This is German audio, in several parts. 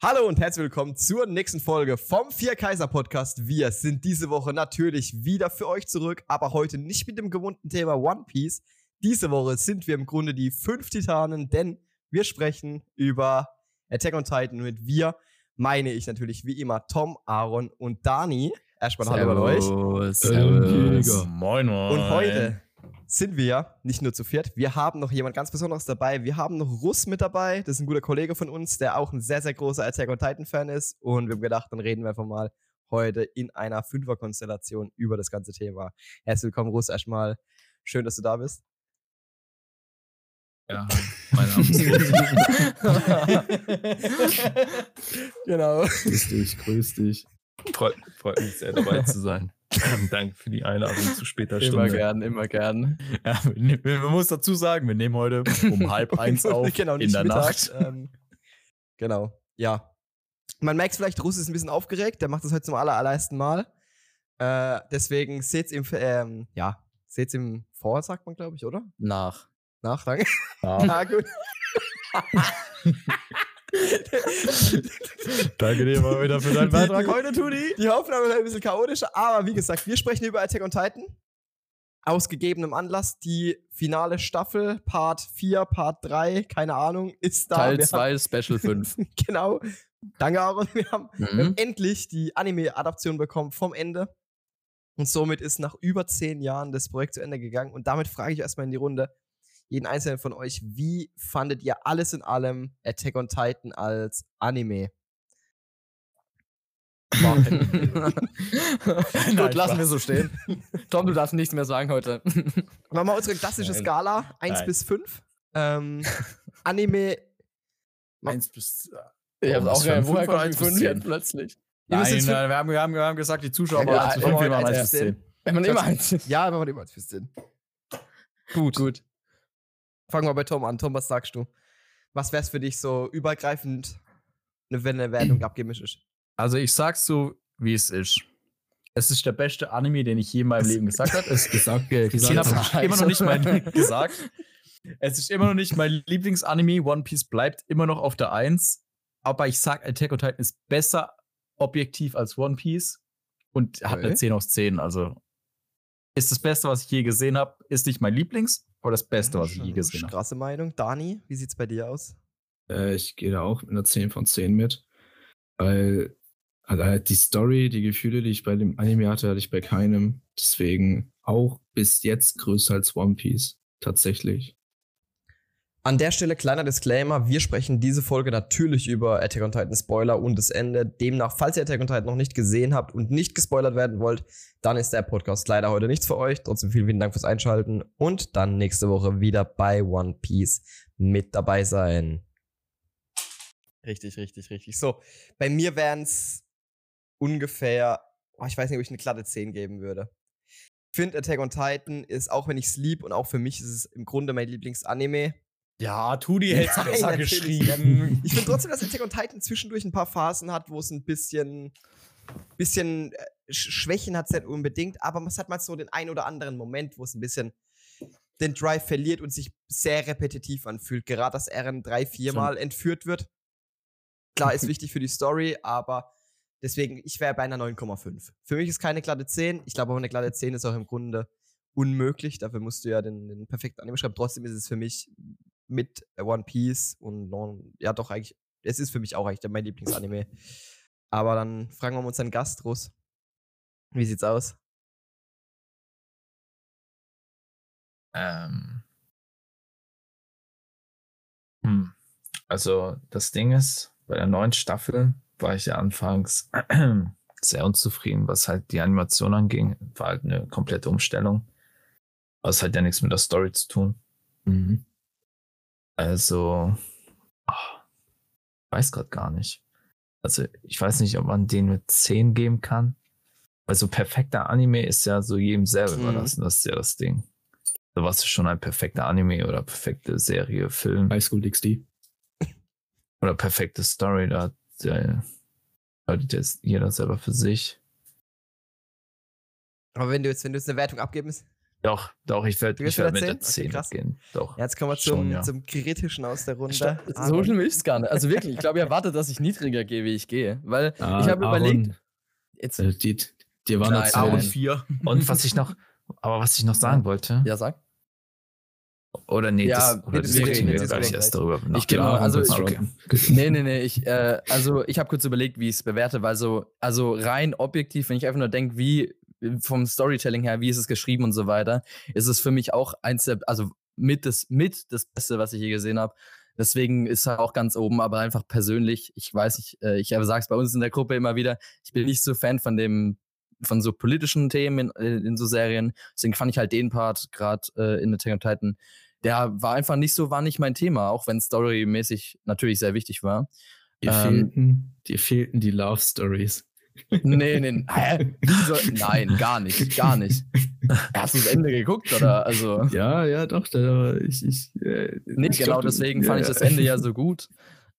Hallo und herzlich willkommen zur nächsten Folge vom Vier Kaiser Podcast. Wir sind diese Woche natürlich wieder für euch zurück, aber heute nicht mit dem gewohnten Thema One Piece. Diese Woche sind wir im Grunde die fünf Titanen, denn wir sprechen über Attack on Titan. mit wir meine ich natürlich wie immer Tom, Aaron und Dani. Erstmal Hallo an euch. Servus. Moin, moin. Und heute sind wir ja nicht nur zu viert. Wir haben noch jemand ganz Besonderes dabei. Wir haben noch Russ mit dabei. Das ist ein guter Kollege von uns, der auch ein sehr, sehr großer Attack on Titan Fan ist. Und wir haben gedacht, dann reden wir einfach mal heute in einer Fünferkonstellation über das ganze Thema. Herzlich willkommen, Russ. Erstmal schön, dass du da bist. Ja, mein Name ist Genau. Grüß dich, grüß dich. Freut, freut mich sehr, dabei zu sein. Danke für die Einladung zu später Stunde. Immer gern, immer gern. Ja, man muss dazu sagen, wir nehmen heute um halb eins auf genau, in der Nacht. Ähm, genau, ja. Man merkt vielleicht, Russ ist ein bisschen aufgeregt. Der macht das heute zum aller, allerersten Mal. Äh, deswegen seht's ihm, ähm, ja, seht's ihm vor, sagt man, glaube ich, oder? Nach. Nach, danke. Nach. Na gut. Danke dir mal wieder für deinen Beitrag heute, Tuni. Die Aufnahme ist ein bisschen chaotischer, aber wie gesagt, wir sprechen über Attack on Titan. Aus gegebenem Anlass. Die finale Staffel, Part 4, Part 3, keine Ahnung, ist da. Teil 2, Special 5. genau. Danke, Aaron. Wir haben, mhm. wir haben endlich die Anime-Adaption bekommen vom Ende. Und somit ist nach über zehn Jahren das Projekt zu Ende gegangen. Und damit frage ich erstmal in die Runde, jeden einzelnen von euch, wie fandet ihr alles in allem Attack on Titan als Anime? Gut, lassen wir so stehen. Tom, du darfst nichts mehr sagen heute. Machen wir unsere klassische Nein. Skala 1 Nein. bis 5. Ähm, Anime 1 bis. Äh, ich hab's auch gehört. Woher kommt 5 jetzt plötzlich? Nein, nein, wir, haben, wir, haben, wir haben gesagt, die Zuschauer ja, zu 5 wir machen 1 bis 10. Wenn man immer 1 Ja, wenn man immer 1 bis 10. Gut. Gut. Fangen wir bei Tom an. Tom, was sagst du? Was wäre es für dich so übergreifend, wenn eine Wertung abgeben ist? Also ich sag's so, wie es ist. Es ist der beste Anime, den ich je in meinem Leben gesagt habe. Es gesagt, äh, gesehen habe. Immer noch nicht mein gesagt. Es ist immer noch nicht mein Lieblingsanime. One Piece bleibt immer noch auf der Eins. Aber ich sag, Attack on Titan ist besser objektiv als One Piece und hat okay. eine 10 aus 10. Also ist das Beste, was ich je gesehen habe. Ist nicht mein Lieblings, aber das Beste, was ich je gesehen habe. Krasse Meinung. Dani, wie sieht's bei dir aus? Äh, ich gehe da auch mit einer 10 von 10 mit. Weil also halt die Story, die Gefühle, die ich bei dem Anime hatte, hatte ich bei keinem. Deswegen auch bis jetzt größer als One Piece. Tatsächlich. An der Stelle kleiner Disclaimer, wir sprechen diese Folge natürlich über Attack on Titan Spoiler und das Ende. Demnach, falls ihr Attack on Titan noch nicht gesehen habt und nicht gespoilert werden wollt, dann ist der Podcast leider heute nichts für euch. Trotzdem vielen, vielen Dank fürs Einschalten und dann nächste Woche wieder bei One Piece mit dabei sein. Richtig, richtig, richtig. So, bei mir wären es ungefähr, oh, ich weiß nicht, ob ich eine glatte 10 geben würde. Ich finde Attack on Titan ist, auch wenn ich es lieb und auch für mich ist es im Grunde mein Lieblingsanime, ja, Tudi hätte es besser geschrieben. Ich finde trotzdem, dass Attack on Titan zwischendurch ein paar Phasen hat, wo es ein bisschen, bisschen äh, Schwächen hat, es nicht unbedingt, aber es hat mal so den ein oder anderen Moment, wo es ein bisschen den Drive verliert und sich sehr repetitiv anfühlt. Gerade, dass Eren drei, viermal entführt wird. Klar, ist wichtig für die Story, aber deswegen, ich wäre bei einer 9,5. Für mich ist keine glatte 10. Ich glaube, aber eine glatte 10 ist auch im Grunde unmöglich. Dafür musst du ja den, den perfekten Anime schreiben. Trotzdem ist es für mich mit One Piece und non, ja doch eigentlich, es ist für mich auch eigentlich mein Lieblingsanime. Aber dann fragen wir mal unseren Gast, Russ. Wie sieht's aus? Ähm. Hm. Also das Ding ist, bei der neuen Staffel war ich ja anfangs sehr unzufrieden, was halt die Animation anging. War halt eine komplette Umstellung. Aber es hat ja nichts mit der Story zu tun. Mhm. Also, oh, weiß gerade gar nicht. Also, ich weiß nicht, ob man den mit 10 geben kann. Weil so perfekter Anime ist ja so jedem selber mhm. überlassen, das ist ja das Ding. So was ist schon ein perfekter Anime oder perfekte Serie, Film. High School XD. Oder perfekte Story, da hat ja, jeder selber für sich. Aber wenn du jetzt, wenn du jetzt eine Wertung abgeben Doch, doch, ich werde ich werd mit der 10? 10 Okay, gehen. Doch. Ja, jetzt kommen wir Schon, zum, ja. zum Kritischen aus der Runde. So Aaron. schlimm ist es gar nicht. Also wirklich, ich glaube, ihr erwartet, dass ich niedriger gehe, wie ich gehe. Weil Ah, ich habe überlegt, jetzt. Äh, die, dir war noch Nein, nein. 4. Und was ich noch, aber was ich noch sagen wollte, Ja, sag. oder nee, Ja, das, oder nee, wir nee, gar das nicht ist erst darüber. nach. Ich genau, Aaron also kurz ich- droppen. Nee, nee, nee. Ich, äh, also ich habe kurz überlegt, wie ich es bewerte, weil so, also rein objektiv, wenn ich einfach nur denke, wie vom Storytelling her, wie ist es geschrieben und so weiter, ist es für mich auch eins der, also mit das, mit das Beste, was ich je gesehen habe. Deswegen ist er auch ganz oben, aber einfach persönlich, ich weiß nicht, äh, ich sage es bei uns in der Gruppe immer wieder, ich bin nicht so Fan von dem, von so politischen Themen in, in so Serien. Deswegen fand ich halt den Part gerade äh, in Attack on Titan, der war einfach nicht so, war nicht mein Thema, auch wenn storymäßig natürlich sehr wichtig war. Dir, Ähm, fehlten, dir fehlten die Love Stories. Nee, nee, hä? Wie soll, nein, gar nicht, gar nicht. Hast du das Ende geguckt, oder? Also, Ja, ja, doch. Da, ich, ich, äh, nee, ich genau deswegen fand ich ja. das Ende ja so gut.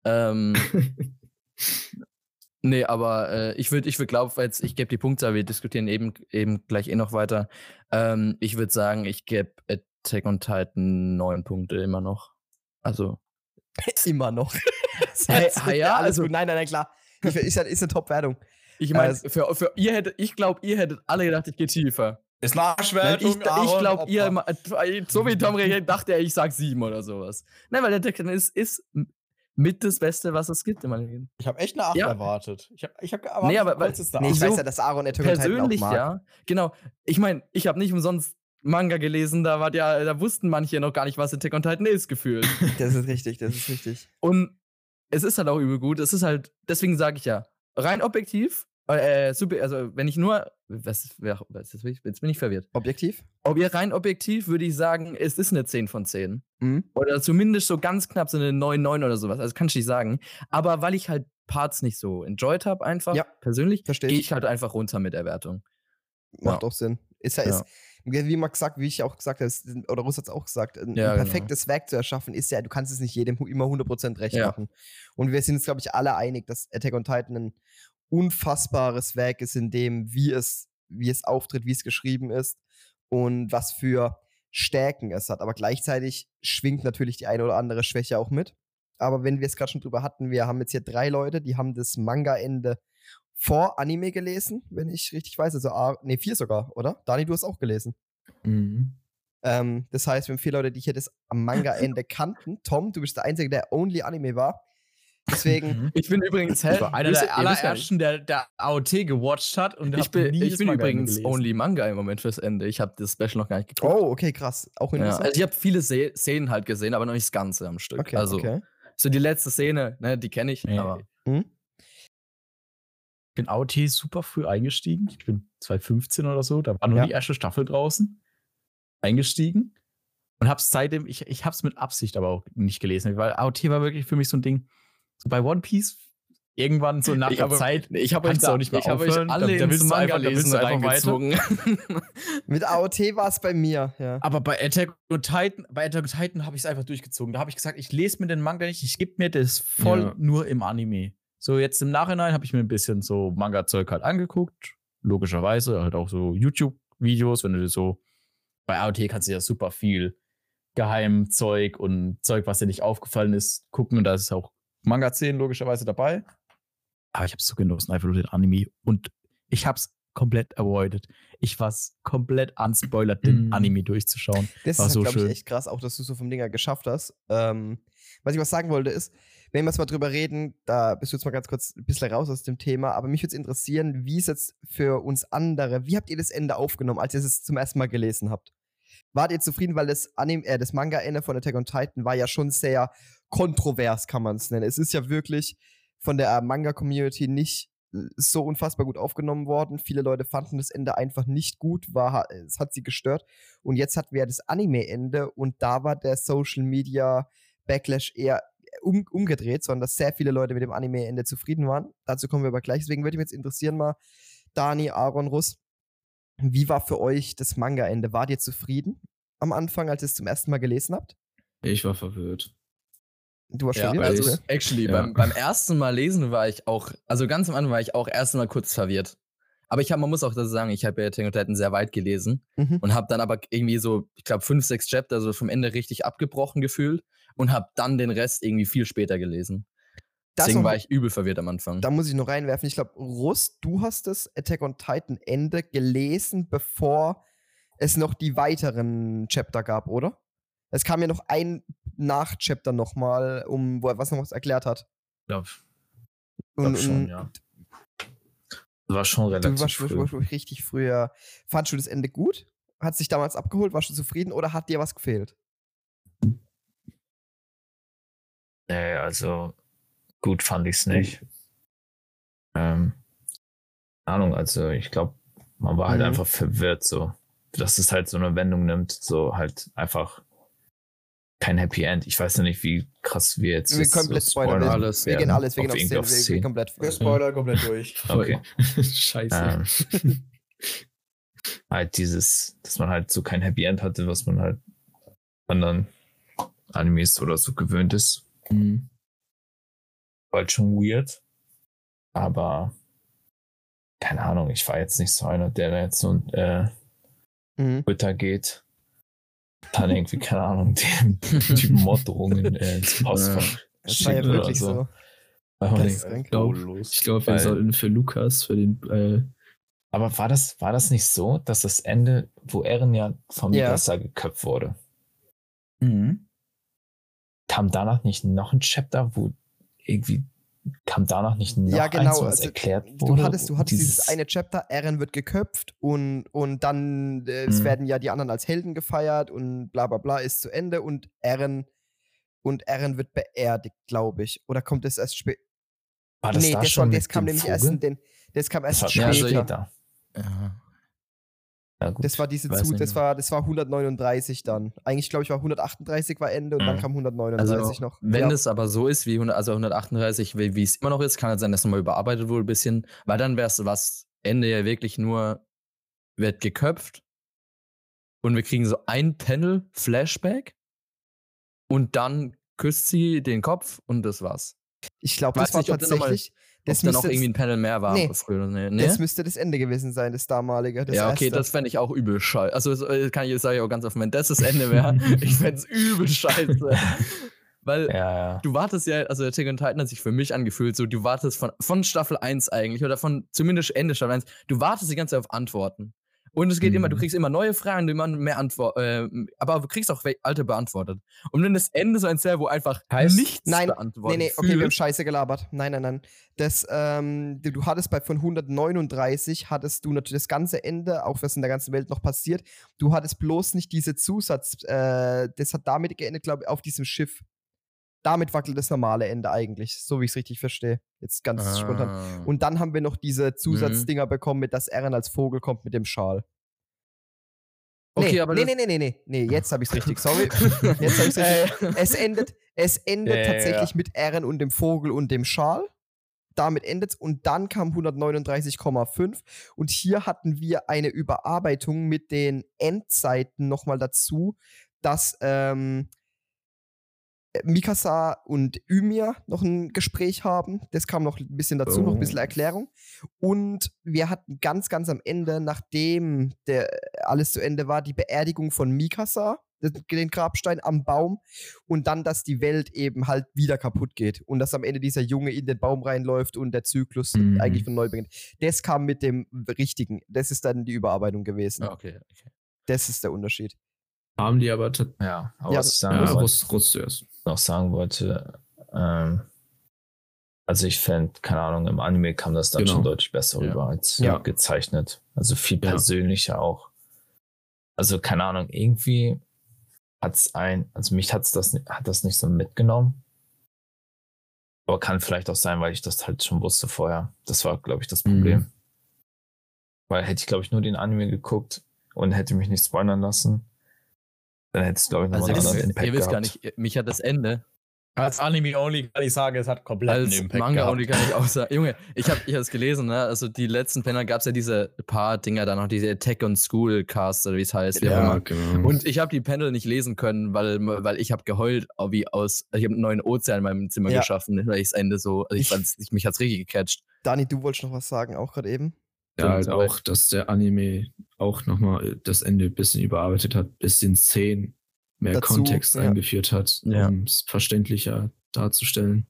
Ähm, nee, aber äh, ich würde, ich würde glauben, jetzt, ich gebe die Punkte, wir diskutieren eben, eben gleich eh noch weiter. Ähm, ich würde sagen, ich gebe Attack on Titan neun Punkte immer noch. Also, Immer noch. Hey, ah ja, also- gut. Nein, nein, nein, klar. Ich, ist, ja- ist eine Top-Wertung. Ich meine, Also- für, für ihr hättet, ich glaube, ihr hättet alle gedacht, ich gehe tiefer. Ist Nein, Nachschwertung, ich ich glaube, Opfer. ihr, so wie Tom reagiert, dachte er, ich sag sieben oder sowas. Nein, weil der Tekken ist, ist mit das Beste, was es gibt im Anime. Ich habe echt eine 8 Ja. erwartet. Ich habe ich hab erwartet, Nee, aber- eine Nee, ich so weiß ja, dass Aaron Attack Persönlich, auch mag. ja. Genau. Ich meine, ich habe nicht umsonst Manga gelesen, da war ja, da wussten manche noch gar nicht, was Attack on Titan ist, gefühlt. Das ist richtig, das ist richtig. Und es ist halt auch übel gut. Es ist halt, deswegen sage ich ja, rein objektiv, äh, super, also wenn ich nur, was, was jetzt, bin ich- verwirrt. Objektiv? Ob ihr rein objektiv, würde ich sagen, es ist eine 10 von 10. Mhm. Oder zumindest so ganz knapp so eine 9-9 oder sowas. Also kann ich nicht sagen. Aber weil ich halt Parts nicht so enjoyed habe, einfach Ja, persönlich, gehe ich. halt einfach runter mit der Wertung. Macht Ja. auch Sinn. Ist ja, Ja. ist, wie man gesagt, wie ich auch gesagt habe, oder Russ hat es auch gesagt, ein, Ja, ein genau. perfektes Werk zu erschaffen, ist ja, du kannst es nicht jedem immer 100% recht Ja. machen. Und wir sind uns, glaube ich, alle einig, dass Attack on Titan ein unfassbares Werk ist, in dem, wie es, wie es auftritt, wie es geschrieben ist und was für Stärken es hat. Aber gleichzeitig schwingt natürlich die eine oder andere Schwäche auch mit. Aber wenn wir es gerade schon drüber hatten, wir haben jetzt hier drei Leute, die haben das Manga-Ende vor Anime gelesen, wenn ich richtig weiß. Also, A- nee, vier sogar, oder? Dani, du hast auch gelesen. Mhm. Ähm, das heißt, wir haben vier Leute, die hier das am Manga-Ende kannten. Tom, du bist der Einzige, der Only Anime war. Deswegen, Ich bin übrigens, war einer der ja, allerersten, der, der AOT gewatcht hat und Ich bin, nie ich das bin übrigens gelesen. Only Manga im Moment fürs Ende. Ich habe das Special noch gar nicht geguckt. oh, okay, krass. Auch ja, interessant. also ich habe viele Se Szenen halt gesehen, aber noch nicht das Ganze am Stück. okay, also okay. so die letzte Szene, ne, die kenne ich. Nee. Aber Hm? Ich bin AOT super früh eingestiegen. Ich bin 2015 oder so, da war nur Ja. die erste Staffel draußen. Eingestiegen und hab's seitdem, ich, ich hab's mit Absicht aber auch nicht gelesen, weil AOT war wirklich für mich so ein Ding. So bei One Piece irgendwann so nach ich der Zeit. ich habe euch, auch nicht mehr ich aufhören. alle Da- da willst du Manga einfach- da willst lesen du einfach. Mit AOT war es bei mir, ja. Aber bei Attack on Titan, bei Attack on Titan habe ich es einfach durchgezogen. Da habe ich gesagt, ich lese mir den Manga nicht, ich gebe mir das voll Ja. nur im Anime. So jetzt im Nachhinein habe ich mir ein bisschen so Manga-Zeug halt angeguckt. Logischerweise halt auch so YouTube-Videos, wenn du so bei AOT kannst du ja super viel Geheimzeug und Zeug, was dir nicht aufgefallen ist, gucken und da ist auch Manga-Szenen logischerweise dabei. Aber ich habe es so genossen, einfach nur den Anime und ich habe es komplett avoided. Ich war komplett unspoilert, den Mhm. Anime durchzuschauen. Das War ist, so glaube ich, echt krass, auch dass du so vom Dinger geschafft hast. Ähm, was ich was sagen wollte ist, wenn wir jetzt mal drüber reden, da bist du jetzt mal ganz kurz ein bisschen raus aus dem Thema, aber mich würde es interessieren, wie es jetzt für uns andere, wie habt ihr das Ende aufgenommen, als ihr es zum ersten Mal gelesen habt? Wart ihr zufrieden, weil das, äh, das Manga-Ende von Attack on Titan war ja schon sehr kontrovers, kann man es nennen. Es ist ja wirklich von der Manga-Community nicht äh, so unfassbar gut aufgenommen worden. Viele Leute fanden das Ende einfach nicht gut, war, es hat sie gestört. Und jetzt hatten wir das Anime-Ende und da war der Social Media Backlash eher um, umgedreht, sondern dass sehr viele Leute mit dem Anime-Ende zufrieden waren. Dazu kommen wir aber gleich. Deswegen würde mich jetzt interessieren mal, Dani, Aaron, Russ, wie war für euch das Manga-Ende? Wart ihr zufrieden am Anfang, als ihr es zum ersten Mal gelesen habt? Ich war verwirrt. Du warst Ja, verwirrt? also ich- actually, ja. beim, beim ersten Mal lesen war ich auch, also ganz am Anfang war ich auch erst mal kurz verwirrt. Aber ich habe, man muss auch dazu sagen, ich habe ja Attack on Titan sehr weit gelesen Mhm. und habe dann aber irgendwie so, ich glaube, fünf, sechs Chapter so vom Ende richtig abgebrochen gefühlt und habe dann den Rest irgendwie viel später gelesen. Das Deswegen war ich übel verwirrt am Anfang. Da muss ich noch reinwerfen. Ich glaube, Russ, du hast das Attack on Titan Ende gelesen, bevor es noch die weiteren Chapter gab, oder? Es kam ja noch ein Nach-Chapter nochmal, um, wo er was noch was erklärt hat. Ich glaube Und, glaub schon, ja. War schon du relativ warst, früh. warst, warst richtig früher. Fandst du das Ende gut? Hat sich damals abgeholt? Warst du zufrieden oder hat dir was gefehlt? Nee, also gut fand ich es nicht. Ähm, Ahnung, also ich glaube, man war halt Mhm. einfach verwirrt, so, dass es halt so eine Wendung nimmt, so halt einfach kein Happy End. Ich weiß ja nicht, wie krass wir jetzt. Wir komplett so spoilern. Wir, alles, wir gehen alles, wir gehen Auf Szene, auf wir gehen Szene. komplett. Wir spoilern komplett durch. Okay. Scheiße. Ähm, halt dieses, dass man halt so kein Happy End hatte, was man halt anderen Animes oder so gewöhnt ist. Mhm. War halt schon weird. Aber keine Ahnung, ich war jetzt nicht so einer, der da jetzt so äh, Mhm. Twitter geht. Dann irgendwie, keine Ahnung, dem, die Morddrohungen äh, ins Postfach. Das war ja schickt oder wirklich so. Glaub- Ich glaube, wir Weil- sollten für Lukas, für den, äh, Aber war das, war das nicht so, dass das Ende, wo Eren ja vom Ja. Mikasa geköpft wurde, Mhm. kam danach nicht noch ein Chapter, wo irgendwie kam danach nicht noch Ja, genau, eins, was also, erklärt wurde? Du hattest, du hattest dieses, Dieses- eine Chapter, Eren wird geköpft und, und dann äh, es Mhm. werden ja die anderen als Helden gefeiert und bla bla bla ist zu Ende und Eren und Eren wird beerdigt, glaube ich. Oder kommt es erst später? war das Nee, da das, schon war, das kam nämlich Vogel? erst in den, das kam erst das war später. also später. ja. Ja, gut. Das war diese zu, das war, das war 139 dann. Eigentlich, glaube ich, war 138 war Ende und dann Mhm. kam 139 Also, noch. wenn ja. es aber so ist, wie 100, also 138, wie wie es immer noch ist, kann es sein, dass nochmal überarbeitet wurde ein bisschen, weil dann wäre es was Ende ja wirklich nur, wird geköpft und wir kriegen so ein Panel Flashback und dann küsst sie den Kopf und das war's. ich glaube, das war nicht, tatsächlich. Das Ob da noch müsste, irgendwie ein das, Panel mehr war Nee. früher. Nee, nee? das müsste das Ende gewesen sein, das damalige. Das ja, okay, erste. das fände ich auch übel scheiße. Also, das äh, kann ich jetzt sage ich auch ganz offen, wenn das das Ende wäre, ich fände es übel scheiße. Weil ja, ja. du wartest ja, also Attack on Titan hat sich für mich angefühlt, so du wartest von, von Staffel 1 eigentlich oder von zumindest Ende Staffel 1, du wartest die ganze Zeit auf Antworten. Und es geht immer, du Mhm. kriegst immer neue Fragen, immer mehr Antworten, äh, aber du kriegst auch alte beantwortet. Und dann das Ende so ein Zell, wo einfach Heißt- nichts Nein, beantwortet Nee, nee, okay, wir haben. Scheiße gelabert. Nein, nein, nein. Das, ähm, du du hattest bei von 139 hattest du natürlich das ganze Ende, auch was in der ganzen Welt noch passiert. Du hattest bloß nicht diese Zusatz, äh, das hat damit geendet, glaube ich, auf diesem Schiff. Damit wackelt das normale Ende eigentlich, so wie ich es richtig verstehe. Jetzt ganz spontan. Ah. Und dann haben wir noch diese Zusatzdinger bekommen, mit dass Eren als Vogel kommt mit dem Schal. okay, nee, aber nee, das- nee, nee, nee, nee, jetzt habe ich es richtig, sorry. Jetzt habe ich richtig. Es endet, es endet ja, tatsächlich mit Eren und dem Vogel und dem Schal. Damit endet und dann kam 139,5 und hier hatten wir eine Überarbeitung mit den Endzeiten nochmal dazu, dass ähm, Mikasa und Ymir noch ein Gespräch haben. Das kam noch ein bisschen dazu, noch ein bisschen Oh. Erklärung. Und wir hatten ganz, ganz am Ende, nachdem der, alles zu Ende war, die Beerdigung von Mikasa, den Grabstein am Baum. Und dann, dass die Welt eben halt wieder kaputt geht. Und dass am Ende dieser Junge in den Baum reinläuft und der Zyklus Mhm. eigentlich von neu beginnt. Das kam mit dem Richtigen. Das ist dann die Überarbeitung gewesen. Ah, okay, okay. Das ist der Unterschied. Haben die aber Ja, aber Ja, sagen, ja, Rust, Rust zuerst. Noch sagen wollte, ähm, also ich fände, keine Ahnung, im Anime kam das dann Genau. schon deutlich besser Ja. rüber als Ja. gezeichnet. Also viel Ja. persönlicher auch. Also keine Ahnung, irgendwie hat's ein, also mich hat's das, hat das nicht so mitgenommen. Aber kann vielleicht auch sein, weil ich das halt schon wusste vorher. Das war, glaube ich, das Mhm. Problem. Weil hätte ich, glaube ich, nur den Anime geguckt und hätte mich nicht spoilern lassen, dann hätte es, glaube ich, nochmal Also, einen ihr, anderen wisst- Impact ihr wisst gar gehabt. nicht, mich hat das Ende Als Anime-Only kann ich sagen, es hat komplett einen Als Impact Manga gehabt. und die kann ich auch sagen. Junge, ich habe ich hab's gelesen, ne? Also die letzten Panel gab es ja diese paar Dinger da noch, diese Attack on School Cast oder wie es heißt, wie auch immer. genau. Und ich habe die Panel nicht lesen können, weil, weil ich habe geheult, auch wie aus, ich habe einen neuen Ozean in meinem Zimmer Ja. geschaffen, weil ich das Ende so, also ich, Ich- fand's, ich, mich hat's richtig gecatcht. Dani, du wolltest noch was sagen, auch gerade eben. Ja, halt auch, dass der Anime auch nochmal das Ende ein bisschen überarbeitet hat, bisschen Szenen mehr Dazu, Kontext ja. eingeführt hat, Ja. um es verständlicher darzustellen.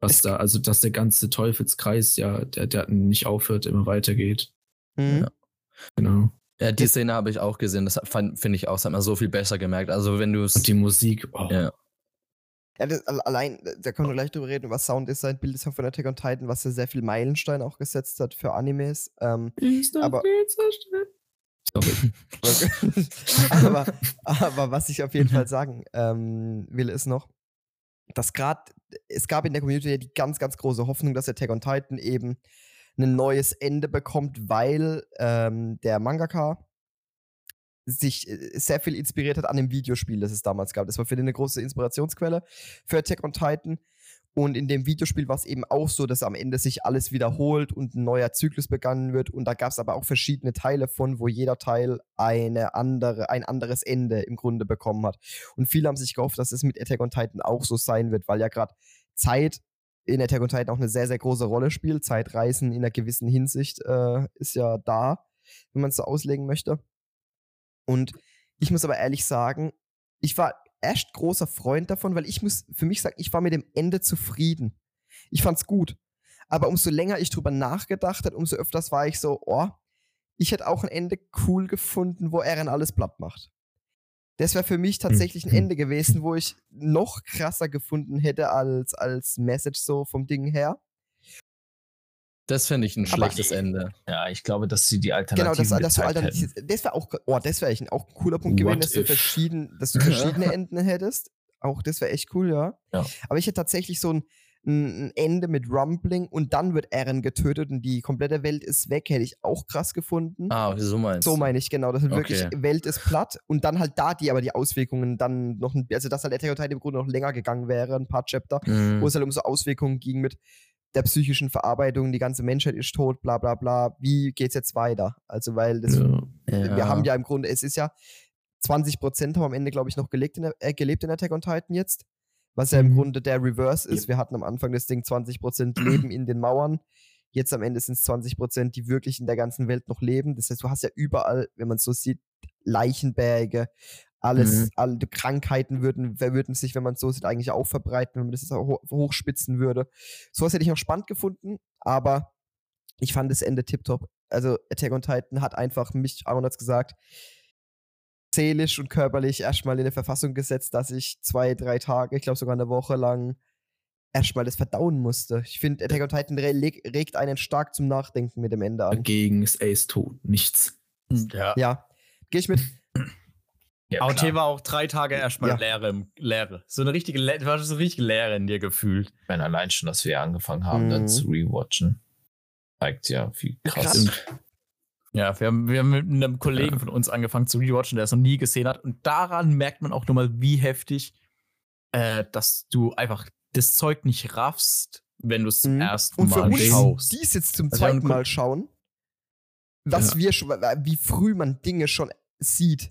Was Es- da, also dass der ganze Teufelskreis ja, der, der nicht aufhört, immer weitergeht. Mhm. Ja. Genau. Ja, die Szene habe ich auch gesehen. Das finde ich auch, das hat man so viel besser gemerkt. Also wenn du es. Und die Musik, oh, Ja. Ja, das, alle- allein, da können wir gleich drüber reden, über Sounddesign, Bilddesign von Attack on Titan, was ja sehr viel Meilenstein auch gesetzt hat für Animes. Ähm, aber, Sorry. aber, aber was ich auf jeden Fall sagen ähm, will, ist noch, dass gerade, es gab in der Community ja die ganz, ganz große Hoffnung, dass Attack on Titan eben ein neues Ende bekommt, weil ähm, der Mangaka sich äh, sehr viel inspiriert hat an dem Videospiel, das es damals gab. Das war für den eine große Inspirationsquelle für Attack on Titan. Und in dem Videospiel war es eben auch so, dass am Ende sich alles wiederholt und ein neuer Zyklus begangen wird. Und da gab es aber auch verschiedene Teile von, wo jeder Teil eine andere, ein anderes Ende im Grunde bekommen hat. Und viele haben sich gehofft, dass es mit Attack on Titan auch so sein wird, weil ja gerade Zeit in Attack on Titan auch eine sehr, sehr große Rolle spielt. Zeitreisen in einer gewissen Hinsicht äh, ist ja da, wenn man es so auslegen möchte. Und ich muss aber ehrlich sagen, ich war echt großer Freund davon, weil ich muss für mich sagen, ich war mit dem Ende zufrieden. Ich fand's gut. Aber umso länger ich drüber nachgedacht habe, umso öfters war ich so, oh, ich hätte auch ein Ende cool gefunden, wo Eren alles platt macht. Das wäre für mich tatsächlich ein Ende gewesen, wo ich noch krasser gefunden hätte als, als Message so vom Ding her. Das finde ich ein Aber- schlechtes Ende. Ja, ich glaube, dass sie die Genau, Alternativen das, das, alternativ, das wäre auch, oh, das wäre echt auch ein cooler Punkt gewesen, What dass du, verschieden, dass du verschiedene Enden hättest. Auch das wäre echt cool, ja. Ja. Aber ich hätte tatsächlich so ein, ein Ende mit Rumbling und dann wird Eren getötet und die komplette Welt ist weg, hätte ich auch krass gefunden. Ah, so meinst So meine ich, genau. Das ist wirklich, Okay. Welt ist platt und dann halt da die aber die Auswirkungen dann noch, ein, also dass halt Attack on Titan im Grunde noch länger gegangen wäre, ein paar Chapter, Mhm. wo es halt um so Auswirkungen ging mit der psychischen Verarbeitung, die ganze Menschheit ist tot, bla bla bla. Wie geht's jetzt weiter? Also, weil das, Ja. wir haben ja im Grunde, es ist ja 20% haben am Ende, glaube ich, noch gelebt in, der- äh, gelebt in Attack on Titan jetzt. Was ja im Mhm. Grunde der Reverse ist. Wir hatten am Anfang das Ding 20% Leben in den Mauern. Jetzt am Ende sind es 20%, die wirklich in der ganzen Welt noch leben. Das heißt, du hast ja überall, wenn man es so sieht, Leichenberge, alles, Mhm. alle Krankheiten würden, würden sich, wenn man es so sieht, eigentlich auch verbreiten, wenn man das jetzt auch ho- hochspitzen würde. Sowas hätte ich noch spannend gefunden, aber ich fand das Ende tipptopp. Also Attack on Titan hat einfach mich, Aaron hat's gesagt, seelisch und körperlich erstmal in eine Verfassung gesetzt, dass ich zwei, drei Tage, ich glaube sogar eine Woche lang erstmal das verdauen musste. Ich finde, Attack on Titan regt einen stark zum Nachdenken mit dem Ende an. Dagegen ist Ace tot. Nichts. Ja. Ja, gehe ich mit. Ja, AOT klar. war auch drei Tage erstmal Ja. Leere, Leere. So eine richtige, Le war so richtig Leere in dir gefühlt. Wenn allein schon, dass wir angefangen haben, dann Mhm. zu rewatchen, zeigt ja, wie krass. Krass. Ja, wir haben, wir haben mit einem Kollegen von uns angefangen zu rewatchen, der es noch nie gesehen hat. Und daran merkt man auch nochmal, wie heftig, äh, dass du einfach das Zeug nicht raffst, wenn du es zum Mhm. ersten Und für Mal uns, schaust. die es jetzt zum Also zweiten Mal schauen, was Ja. wir schon, wie früh man Dinge schon sieht,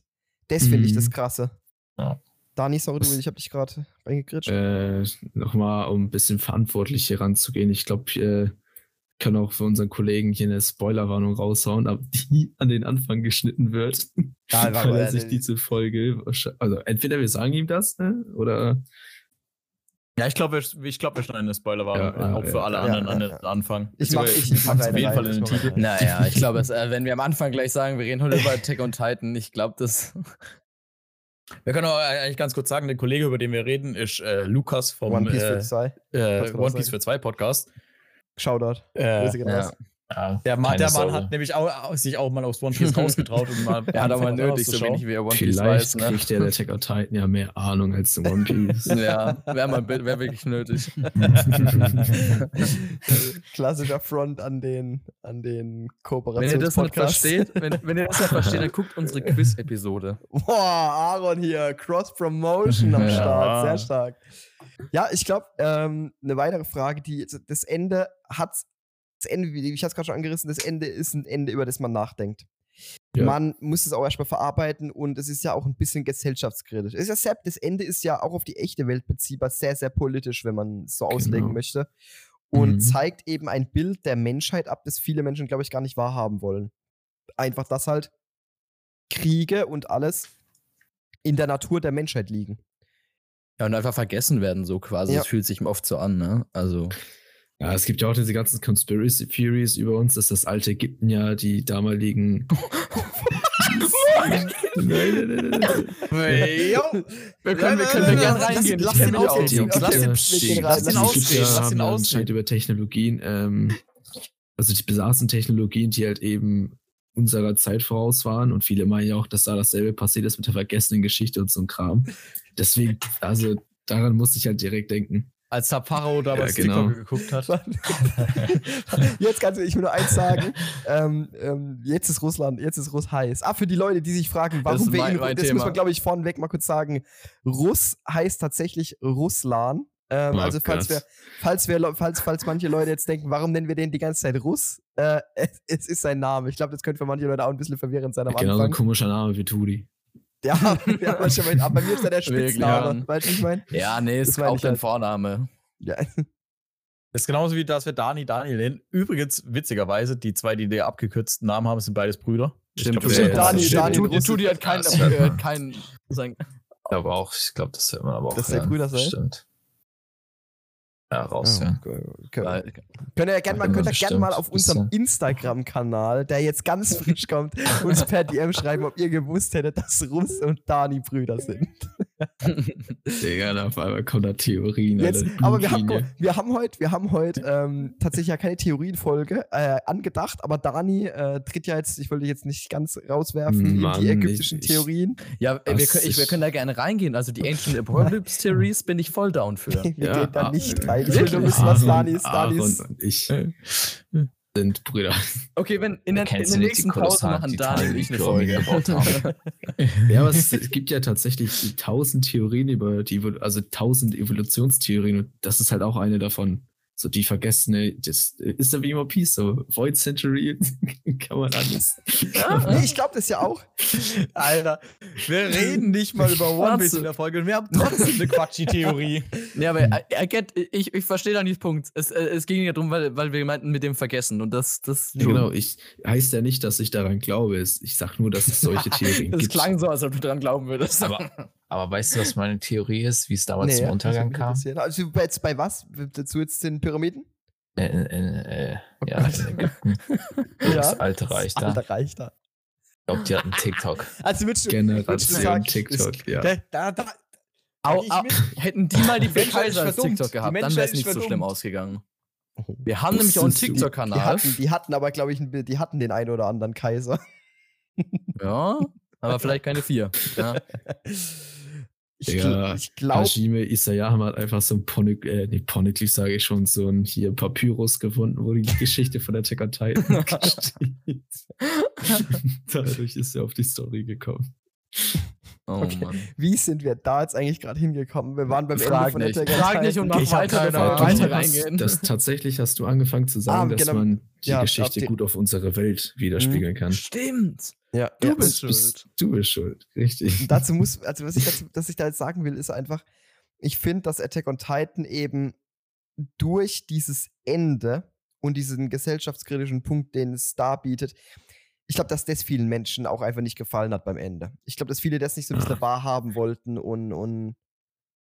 das finde ich das Mhm. Krasse. Ja. Dani, sorry, du, ich habe dich gerade reingegritscht. Äh, Nochmal, um ein bisschen verantwortlich hier ranzugehen. Ich glaube, äh, kann auch für unseren Kollegen hier eine Spoilerwarnung raushauen, aber die an den Anfang geschnitten wird. Ja, weil er äh, sich diese Folge, also entweder wir sagen ihm das, ne, oder Ja, ich glaube, wir, ich glaub, wir schneiden eine Spoilerwarnung Ja, ja, auch für alle anderen ja, an den Anfang. Ich mach- ich- ich mach auf jeden Fall in ich den Titel. Naja, ich glaube, es, äh, wenn wir am Anfang gleich sagen, wir reden heute über Attack on Titan, ich glaube, das. Wir können auch eigentlich ganz kurz sagen, der Kollege, über den wir reden, ist äh, Lukas vom One Piece äh, für zwei. äh, One Piece für zwei Podcast. Shoutout. Äh, Grüße gehen ja. Ja, der Mann, der Mann hat nämlich auch, sich auch mal aufs One Piece rausgetraut und mal. Er hat aber angefangen, nötig, so wenig wie er One Piece vielleicht weiß. Ne? kriegt der, der Attack on Titan ja mehr Ahnung als der One Piece. Ja, wäre mal wär wirklich nötig. Klassischer Front an den, an den Wenn ihr das nicht versteht, wenn, wenn ihr das nicht versteht, dann guckt unsere Quiz-Episode. Boah, Aaron hier, Cross-Promotion am Ja. Start, sehr stark. Ja, ich glaube, ähm, eine weitere Frage, die das Ende hat, das Ende, wie ich es gerade schon angerissen, das Ende ist ein Ende, über das man nachdenkt. Ja. Man muss es auch erstmal verarbeiten und es ist ja auch ein bisschen gesellschaftskritisch. Es ist ja das Ende ist ja auch auf die echte Welt beziehbar, sehr, sehr politisch, wenn man es so auslegen Genau. möchte. und Mhm. zeigt eben ein Bild der Menschheit ab, das viele Menschen, glaube ich, gar nicht wahrhaben wollen. Einfach, dass halt Kriege und alles in der Natur der Menschheit liegen. Ja, und einfach vergessen werden, so quasi. Ja. Das fühlt sich oft so an, ne? Also. Ja, es gibt ja auch diese ganzen Conspiracy Theories über uns, dass das alte Ägypten ja die damaligen. nein, nein, nein, nein, nein. Wir können, wir können Ja, gerne lass- reingehen. lass den mich ausreden. Okay, Lass lass Lass ihn ausreden. Lass anscheinend ausreden. über Technologien, ähm, also die besaßen Technologien, die halt eben unserer Zeit voraus waren und viele meinen ja auch, dass da dasselbe passiert ist mit der vergessenen Geschichte und so ein Kram. Deswegen, also daran musste ich halt direkt denken. Als Zaparo damals Ja, genau. TikTok geguckt hat. Jetzt kannst du, ich will nur eins sagen. ähm, ähm, jetzt ist Russland, jetzt ist Russ heiß. Ah, für die Leute, die sich fragen, warum ist wir mein- in mein das Thema. muss man, glaube ich, vorneweg mal kurz sagen. Russ heißt tatsächlich Russland. Ähm, also falls wir, falls wir, falls, falls manche Leute jetzt denken, warum nennen wir den die ganze Zeit Russ? Äh, es, es ist sein Name. Ich glaube, das könnte für manche Leute auch ein bisschen verwirrend sein am Genauso ein Anfang. komischer Name wie Tudi. Ja, ja aber, schon mal, aber bei mir ist ja der Spitzname. ja. Weißt du, ich meine? Ja, nee, Das ist auch dein halt. Vorname. Ja. Das ist genauso wie, dass wir Dani Daniel nennen. Übrigens, witzigerweise, die zwei, die den abgekürzten Namen haben, sind beides Brüder. Ich Stimmt, glaub, Dani- stimmt. Dani- Tudi, hat keinen, äh, keinen sein, Aber auch, ich glaube, das hört man aber auch. Dass der. Brüder seid? Stimmt. Ja. Können, Könnt ihr gerne mal, Ja, könnt ihr gerne mal auf unserem. Instagram-Kanal, der jetzt ganz frisch kommt, uns per DM schreiben, ob ihr gewusst hättet, dass Russ und Dani Brüder sind. Digga, da auf einmal kommen da Theorien. Jetzt, aber wir haben, wir haben heute, wir haben heute ähm, tatsächlich ja keine Theorienfolge äh, angedacht, aber Dani äh, tritt ja jetzt, ich wollte dich jetzt nicht ganz rauswerfen in Mann, die ägyptischen ich- ich- Theorien. Ja, wir, können, ich, wir können da gerne reingehen. Also die Ancient Apocalypse Theories bin ich voll down für. Wir Ja, gehen da ah, nicht äh, rein. Ich will nur wissen, was Dani ist. Dani ist und ich sind Brüder. Okay, wenn in, den- in die nächsten kolossalen machen Daniel ich eine Folge. gebaut Ja, aber es, es gibt ja tatsächlich tausend Theorien über die, also tausend Evolutionstheorien und das ist halt auch eine davon. So die vergessene, das ist ja wie immer Peace, so Void Century kann man alles. Nee, ich glaube das ja auch. Alter, wir reden nicht mal über One Piece in der Folge und wir haben trotzdem eine Quatschi-Theorie. Nee, aber I, I get, ich, ich verstehe da nicht den Punkt. Es, äh, es ging ja darum, weil, weil wir meinten mit dem Vergessen und das, das, Ja, genau, ich heißt ja nicht, dass ich daran glaube. Es- Ich sag nur, dass es solche Theorien das gibt. klang so, als ob du dran glauben würdest. Aber, aber weißt du, was meine Theorie ist, wie es damals zum das Untergang kam? Also bei- jetzt bei was? Dazu jetzt den Pyramiden? Äh, äh, äh, ja, in Ägypten. Das alte Reich da. Alter, Reich da. Ich glaube, die hatten TikTok. Also würdest du, würdest du Generation sagen, TikTok, ja. Da, da, da, Au, au, hätten die mal die Kaiser ist als. TikTok gehabt, dann wäre es ist nicht so schlimm ausgegangen. Wir haben nämlich auch einen du- die TikTok-Kanal. hatten, die hatten aber, glaube ich, die hatten den einen oder anderen Kaiser. Ja, aber vielleicht keine vier. Ja. Ich, gl- ich glaube, Hashime Isayama hat einfach so ein Ponyg, äh, nee, Poneglyph sage ich schon, so ein hier Papyrus gefunden, wo die Geschichte von der Attack on Titan steht. Dadurch ist er auf die Story gekommen. Oh Okay. Mann. wie sind wir da jetzt eigentlich gerade hingekommen? Wir waren beim Frag Ende von nicht. Frag nicht Titan. und mach Ich weiter, bevor wir weiter reingehen. das tatsächlich hast du angefangen zu sagen, Ah, dass genau. man die Ja, Geschichte ihr- gut auf unsere Welt widerspiegeln kann. Stimmt. Ja, Du ja. bist, schuld. bist, du bist schuld, richtig. Und dazu muss, also was ich, dazu, was ich da jetzt sagen will, ist einfach, ich finde, dass Attack on Titan eben durch dieses Ende und diesen gesellschaftskritischen Punkt, den es da bietet, ich glaube, dass das vielen Menschen auch einfach nicht gefallen hat beim Ende. Ich glaube, dass viele das nicht so ein bisschen wahrhaben wollten und, und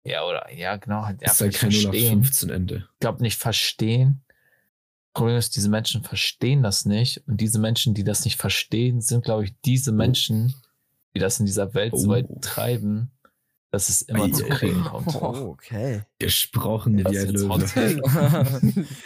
Ja, oder, ja, genau. Halt Das ist halt kein verstehen. 0815 Ende. Ich glaube, nicht verstehen. Problem ist, diese Menschen verstehen das nicht. Und diese Menschen, die das nicht verstehen, sind, glaube ich, diese Menschen, die das in dieser Welt so weit Oh. treiben, dass es immer zu Ei, Kriegen kommt. oh, okay. Gesprochen wie ein Löwe.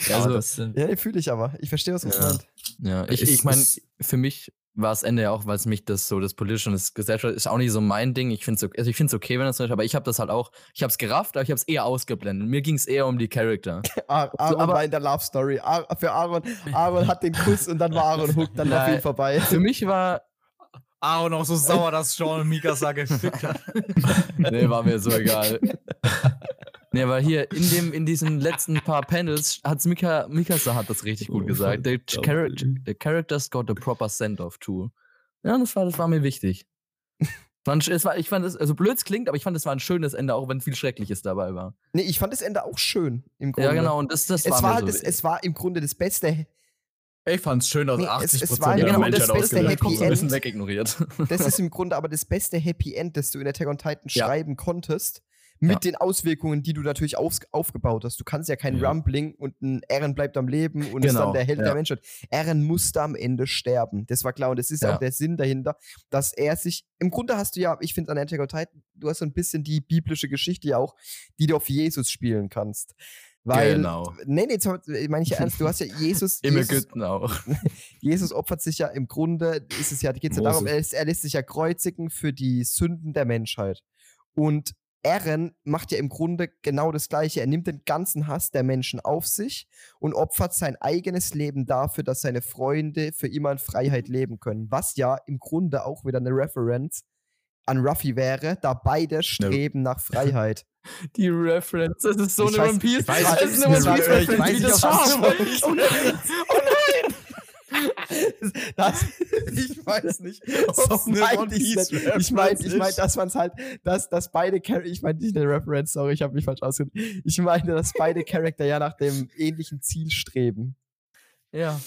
Ja, also, das sind, Ja, fühle ich aber. Ich verstehe, was du Ja. meinst. ja, ich, ich meine, für mich war das Ende ja auch, weil es mich das so, das politische und das Gesellschaft ist auch nicht so mein Ding. Ich finde es okay, also ich find's okay, wenn das so ist, aber ich habe das halt auch, ich habe es gerafft, aber ich habe es eher ausgeblendet. Mir ging es eher um die Charakter. Ar Aaron aber- war in der Love Story. Ar für Aaron, Aaron hat den Kuss und dann war Aaron hooked, dann war Nein. viel vorbei. Für mich war, Aaron auch so sauer, dass Sean und Mikasa gefickt hat. nee, war mir so egal. Nee, aber hier in, dem, in diesen letzten paar Panels hat's Mika, Mikasa hat das richtig gut gesagt. The, charac the characters got a proper send-off too. Ja, das war, das war mir wichtig. Es war, ich fand es, also blöd klingt, aber ich fand, es war ein schönes Ende, auch wenn viel Schreckliches dabei war. Nee, ich fand das Ende auch schön. Im Grunde. Ja, genau, und das, das Es war, war, halt so das, es war im Grunde das beste. Ich fand's schön, dass Nee, es- 80 es Prozent war der genau Menschheit das beste Happy so ein bisschen End. wegignoriert. Das ist im Grunde aber das beste Happy End, das du in Attack on Titan Ja. schreiben konntest. Mit Ja. den Auswirkungen, die du natürlich auf, aufgebaut hast. Du kannst ja kein Ja. Rumbling und ein Eren bleibt am Leben und ist dann Genau, der Held der Menschheit. Eren musste am Ende sterben. Das war klar. Und das ist auch der Sinn dahinter, dass er sich. Im Grunde hast du ja, ich finde an Attack on Titan, du hast so ein bisschen die biblische Geschichte ja auch, die du auf Jesus spielen kannst. Weil, Genau. Nee, nee, jetzt meine ich ja ernst. Du hast ja Jesus. Im Jesus, Ägypten auch. Jesus opfert sich ja im Grunde, ist es ja, geht es ja darum, er, er lässt sich ja kreuzigen für die Sünden der Menschheit. Und Eren macht ja im Grunde genau das Gleiche. Er nimmt den ganzen Hass der Menschen auf sich und opfert sein eigenes Leben dafür, dass seine Freunde für immer in Freiheit leben können. Was ja im Grunde auch wieder eine Reference an Ruffy wäre, da beide streben nach Freiheit. Die Reference, das ist so Ich eine weiß- One Piece. ich weiß das nicht, ist eine ich One weiß Piece nicht, ich Reference, weiß wie nicht, das Schaf. Oh nein! Oh nein! Das, ich weiß nicht. So One ich. Ich meine, ich mein, dass man es halt, dass, dass beide Charakter, ich meine nicht eine Reference, sorry, ich habe mich falsch ausgedrückt. Ich meine, dass beide Charakter ja nach dem ähnlichen Ziel streben. Ja.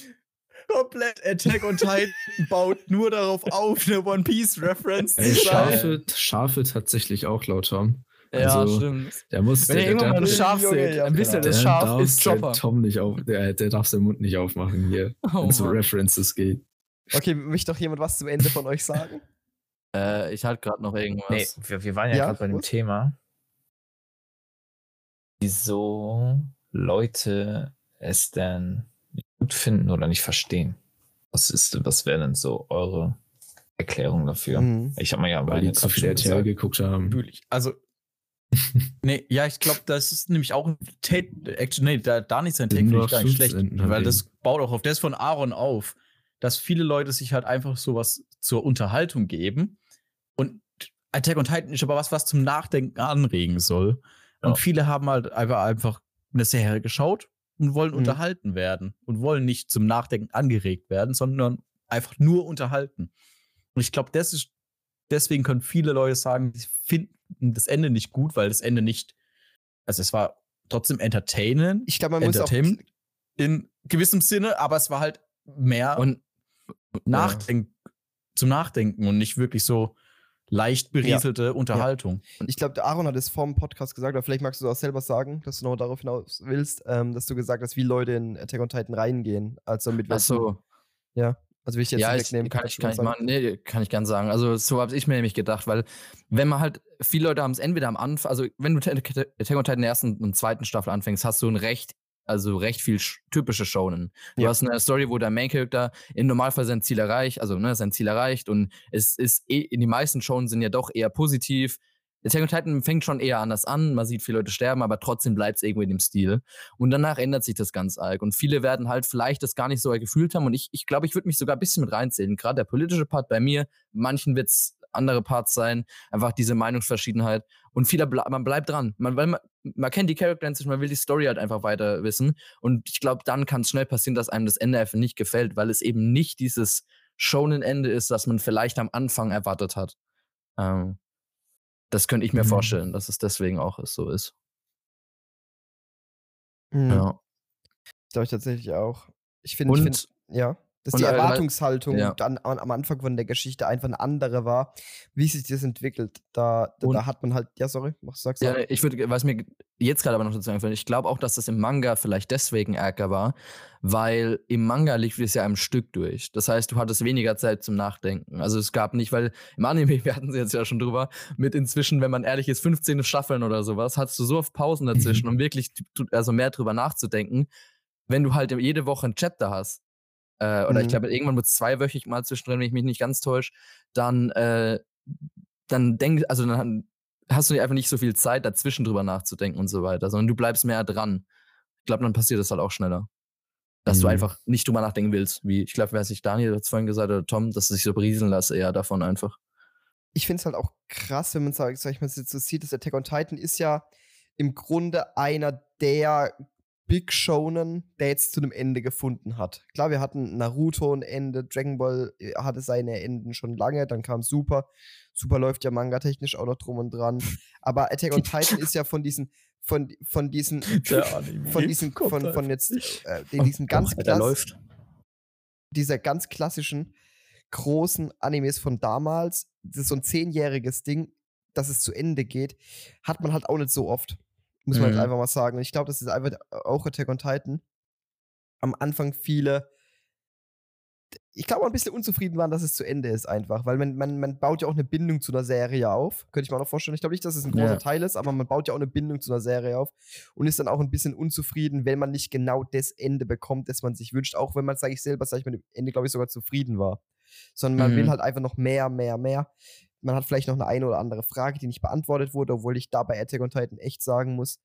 Komplett Attack on Titan baut nur darauf auf, eine One Piece Reference zu sein. Schafe, Schafe tatsächlich auch laut Tom. Ja, Also, stimmt. Der muss. Wenn ihr der, irgendwann mal ein der, Schaf seht, ja, dann wisst ihr, klar. das der Schaf darf ist der Chopper. Tom nicht auf. Der, der darf seinen Mund nicht aufmachen hier, Oh, wenn es um. References geht. Okay, möchte doch jemand was zum Ende von euch sagen? Äh, ich hatte gerade noch irgendwas. Nee, wir, wir waren ja, Ja, gerade bei dem. Thema, wieso Leute es denn gut finden oder nicht verstehen. Was ist, was wäre denn so eure Erklärung dafür? Mhm. Ich habe mir ja Weil die zu viel RTL geguckt haben. Also. nee, ja, ich glaube, das ist nämlich auch ein Tate, Action, nee, da, da nicht sein Take finde nur ich gar nicht schlecht, 15 halt weil eben. das baut auch auf das von Aaron auf, dass viele Leute sich halt einfach sowas zur Unterhaltung geben und Attack on Titan ist aber was, was zum Nachdenken anregen soll. Und Ja. viele haben halt einfach, einfach eine Serie geschaut und wollen Mhm. unterhalten werden und wollen nicht zum Nachdenken angeregt werden, sondern einfach nur unterhalten. Und ich glaube, das ist, deswegen können viele Leute sagen, sie finden das Ende nicht gut, weil das Ende nicht, also es war trotzdem entertainend, Ich glaube, man muss auch. In gewissem Sinne, aber es war halt mehr Und Nachdenk zum Nachdenken und nicht wirklich so leicht berieselte Unterhaltung. Ich glaube, der Aaron hat es vor dem Podcast gesagt, aber vielleicht magst du es auch selber sagen, dass du noch darauf hinaus willst, ähm, dass du gesagt hast, wie Leute in Attack on Titan reingehen. Also mit ach welchen- so. Also will ich jetzt ja, nicht ich, wegnehmen. kann ich, kann ich machen. Nee, kann ich gern sagen. Also, so habe ich mir nämlich gedacht, weil, wenn man halt, viele Leute haben es entweder am Anfang, also, wenn du Attack on Titan in der ersten und zweiten Staffel anfängst, hast du ein recht, also recht viel sch- typische Shonen. Du Ja. hast eine Story, wo der Main Character im Normalfall sein Ziel erreicht, also, ne, sein Ziel erreicht und es ist eh, in die meisten Shonen sind ja doch eher positiv. Attack on Titan fängt schon eher anders an, man sieht viele Leute sterben, aber trotzdem bleibt es irgendwo in dem Stil. Und danach ändert sich das ganz arg. Und viele werden halt vielleicht das gar nicht so gefühlt haben. Und ich ich, glaube, ich würde mich sogar ein bisschen mit reinzählen. Gerade der politische Part bei mir, manchen wird es andere Parts sein, einfach diese Meinungsverschiedenheit. Und viele, man bleibt dran. Man, weil man, man kennt die Charakter inzwischen, man will die Story halt einfach weiter wissen. Und ich glaube, dann kann es schnell passieren, dass einem das Ende einfach nicht gefällt, weil es eben nicht dieses Shonen-Ende ist, das man vielleicht am Anfang erwartet hat. Ähm, das könnte ich mir Mhm. vorstellen, dass es deswegen auch so ist. Mhm. Ja. Glaube ich tatsächlich auch. Ich finde, find, ja, dass und die halt- Erwartungshaltung ja. dann am, Anfang von der Geschichte einfach eine andere war, wie sich das entwickelt. Da, da, da hat man halt, ja, sorry, mach, sag's Ja, ich würde, was mir jetzt gerade aber noch dazu einfällt, ich glaube auch, dass das im Manga vielleicht deswegen ärger war, weil im Manga lief es ja im Stück durch. Das heißt, du hattest weniger Zeit zum Nachdenken. Also es gab nicht, weil im Anime, wir hatten es jetzt ja schon drüber, mit inzwischen, wenn man ehrlich ist, 15 Staffeln oder sowas, hattest du so oft Pausen dazwischen, um wirklich also mehr drüber nachzudenken, wenn du halt jede Woche ein Chapter hast. Äh, oder ich Mhm. glaube, irgendwann wird es zweiwöchig mal zwischendrin, wenn ich mich nicht ganz täusche, dann, äh, dann denk, also dann hast du einfach nicht so viel Zeit, dazwischen drüber nachzudenken und so weiter, sondern du bleibst mehr dran. Ich glaube, dann passiert das halt auch schneller. Dass du Mhm. einfach nicht drüber nachdenken willst. Wie, ich glaube, wer sich Daniel hat vorhin gesagt oder Tom, dass du sich so berieseln lässt eher davon einfach. ich finde es halt auch krass, wenn man sagt, sag ich mal, jetzt so sieht, dass Attack on Titan ist ja im Grunde einer der Big Shonen, der jetzt zu einem Ende gefunden hat. Klar, wir hatten Naruto ein Ende, Dragon Ball äh, hatte seine Enden schon lange, dann kam Super. Super läuft ja manga-technisch auch noch drum und dran. Aber Attack on Titan ist ja von diesen, von, von diesen, von diesen, von, von jetzt, äh, diesen ganz läuft. dieser ganz klassischen großen Animes von damals, das ist so ein zehnjähriges Ding, dass es zu Ende geht, hat man halt auch nicht so oft. Muss man Mhm. halt einfach mal sagen. Und ich glaube, das ist einfach auch Attack on Titan. Am Anfang viele, ich glaube, ein bisschen unzufrieden waren, dass es zu Ende ist einfach, weil man, man, man baut ja auch eine Bindung zu einer Serie auf. Könnte ich mir auch noch vorstellen. Ich glaube nicht, dass es ein großer Ja. Teil ist, aber man baut ja auch eine Bindung zu einer Serie auf und ist dann auch ein bisschen unzufrieden, wenn man nicht genau das Ende bekommt, das man sich wünscht. Auch wenn man, sage ich selber, sage ich mit dem Ende, glaube ich, sogar zufrieden war. Sondern man will Mhm. halt einfach noch mehr, mehr, mehr. Man hat vielleicht noch eine eine oder andere Frage, die nicht beantwortet wurde, obwohl ich da bei Attack on Titan echt sagen muss,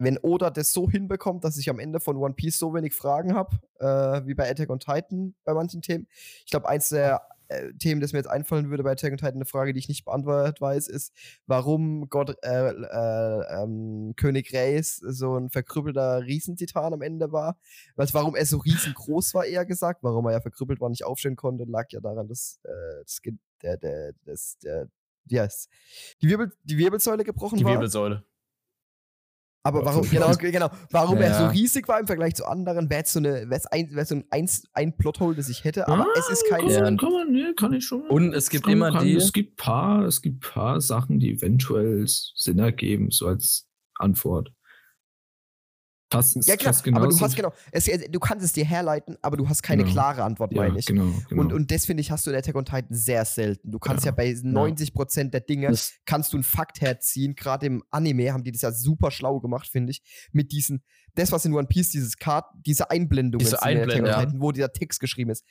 wenn Oda das so hinbekommt, dass ich am Ende von One Piece so wenig Fragen habe, äh, wie bei Attack on Titan bei manchen Themen. Ich glaube, eins der äh, Themen, das mir jetzt einfallen würde bei Attack on Titan, eine Frage, die ich nicht beantwortet weiß, ist, warum Gott, äh, äh, ähm, König Reis so ein verkrüppelter Riesentitan am Ende war. Was, warum er so riesengroß war, eher gesagt. Warum er ja verkrüppelt war, nicht aufstehen konnte, lag ja daran, dass äh, das, der, der, das, der, wie heißt's? Die, Wirbel, die Wirbelsäule gebrochen Die war. Wirbelsäule. Aber warum, genau, genau, warum er so Ja. riesig war im Vergleich zu anderen, wäre so, eine, wär's ein, wär's so ein, eins, ein Plothole, das ich hätte, aber es ist kein. Kann, Ja. kann man, ne, kann ich schon. Und es gibt kann, immer kann, die- Es gibt paar, es gibt paar Sachen, die eventuell Sinn ergeben, so als Antwort. Fast, Ja, klar, fast aber du hast genau, es, du kannst es dir herleiten, aber du hast keine Genau. klare Antwort, Ja, meine ich. genau, genau. Und, und das finde ich, hast du in Attack on Titan sehr selten. Du kannst ja, Ja. bei 90% der Dinge, Das, kannst du einen Fakt herziehen. Gerade im Anime haben die das ja super schlau gemacht, finde ich. Mit diesen, das, was in One Piece, dieses Card, diese Einblendungen Diese Einblendung, ja. Titan, wo dieser Text geschrieben ist.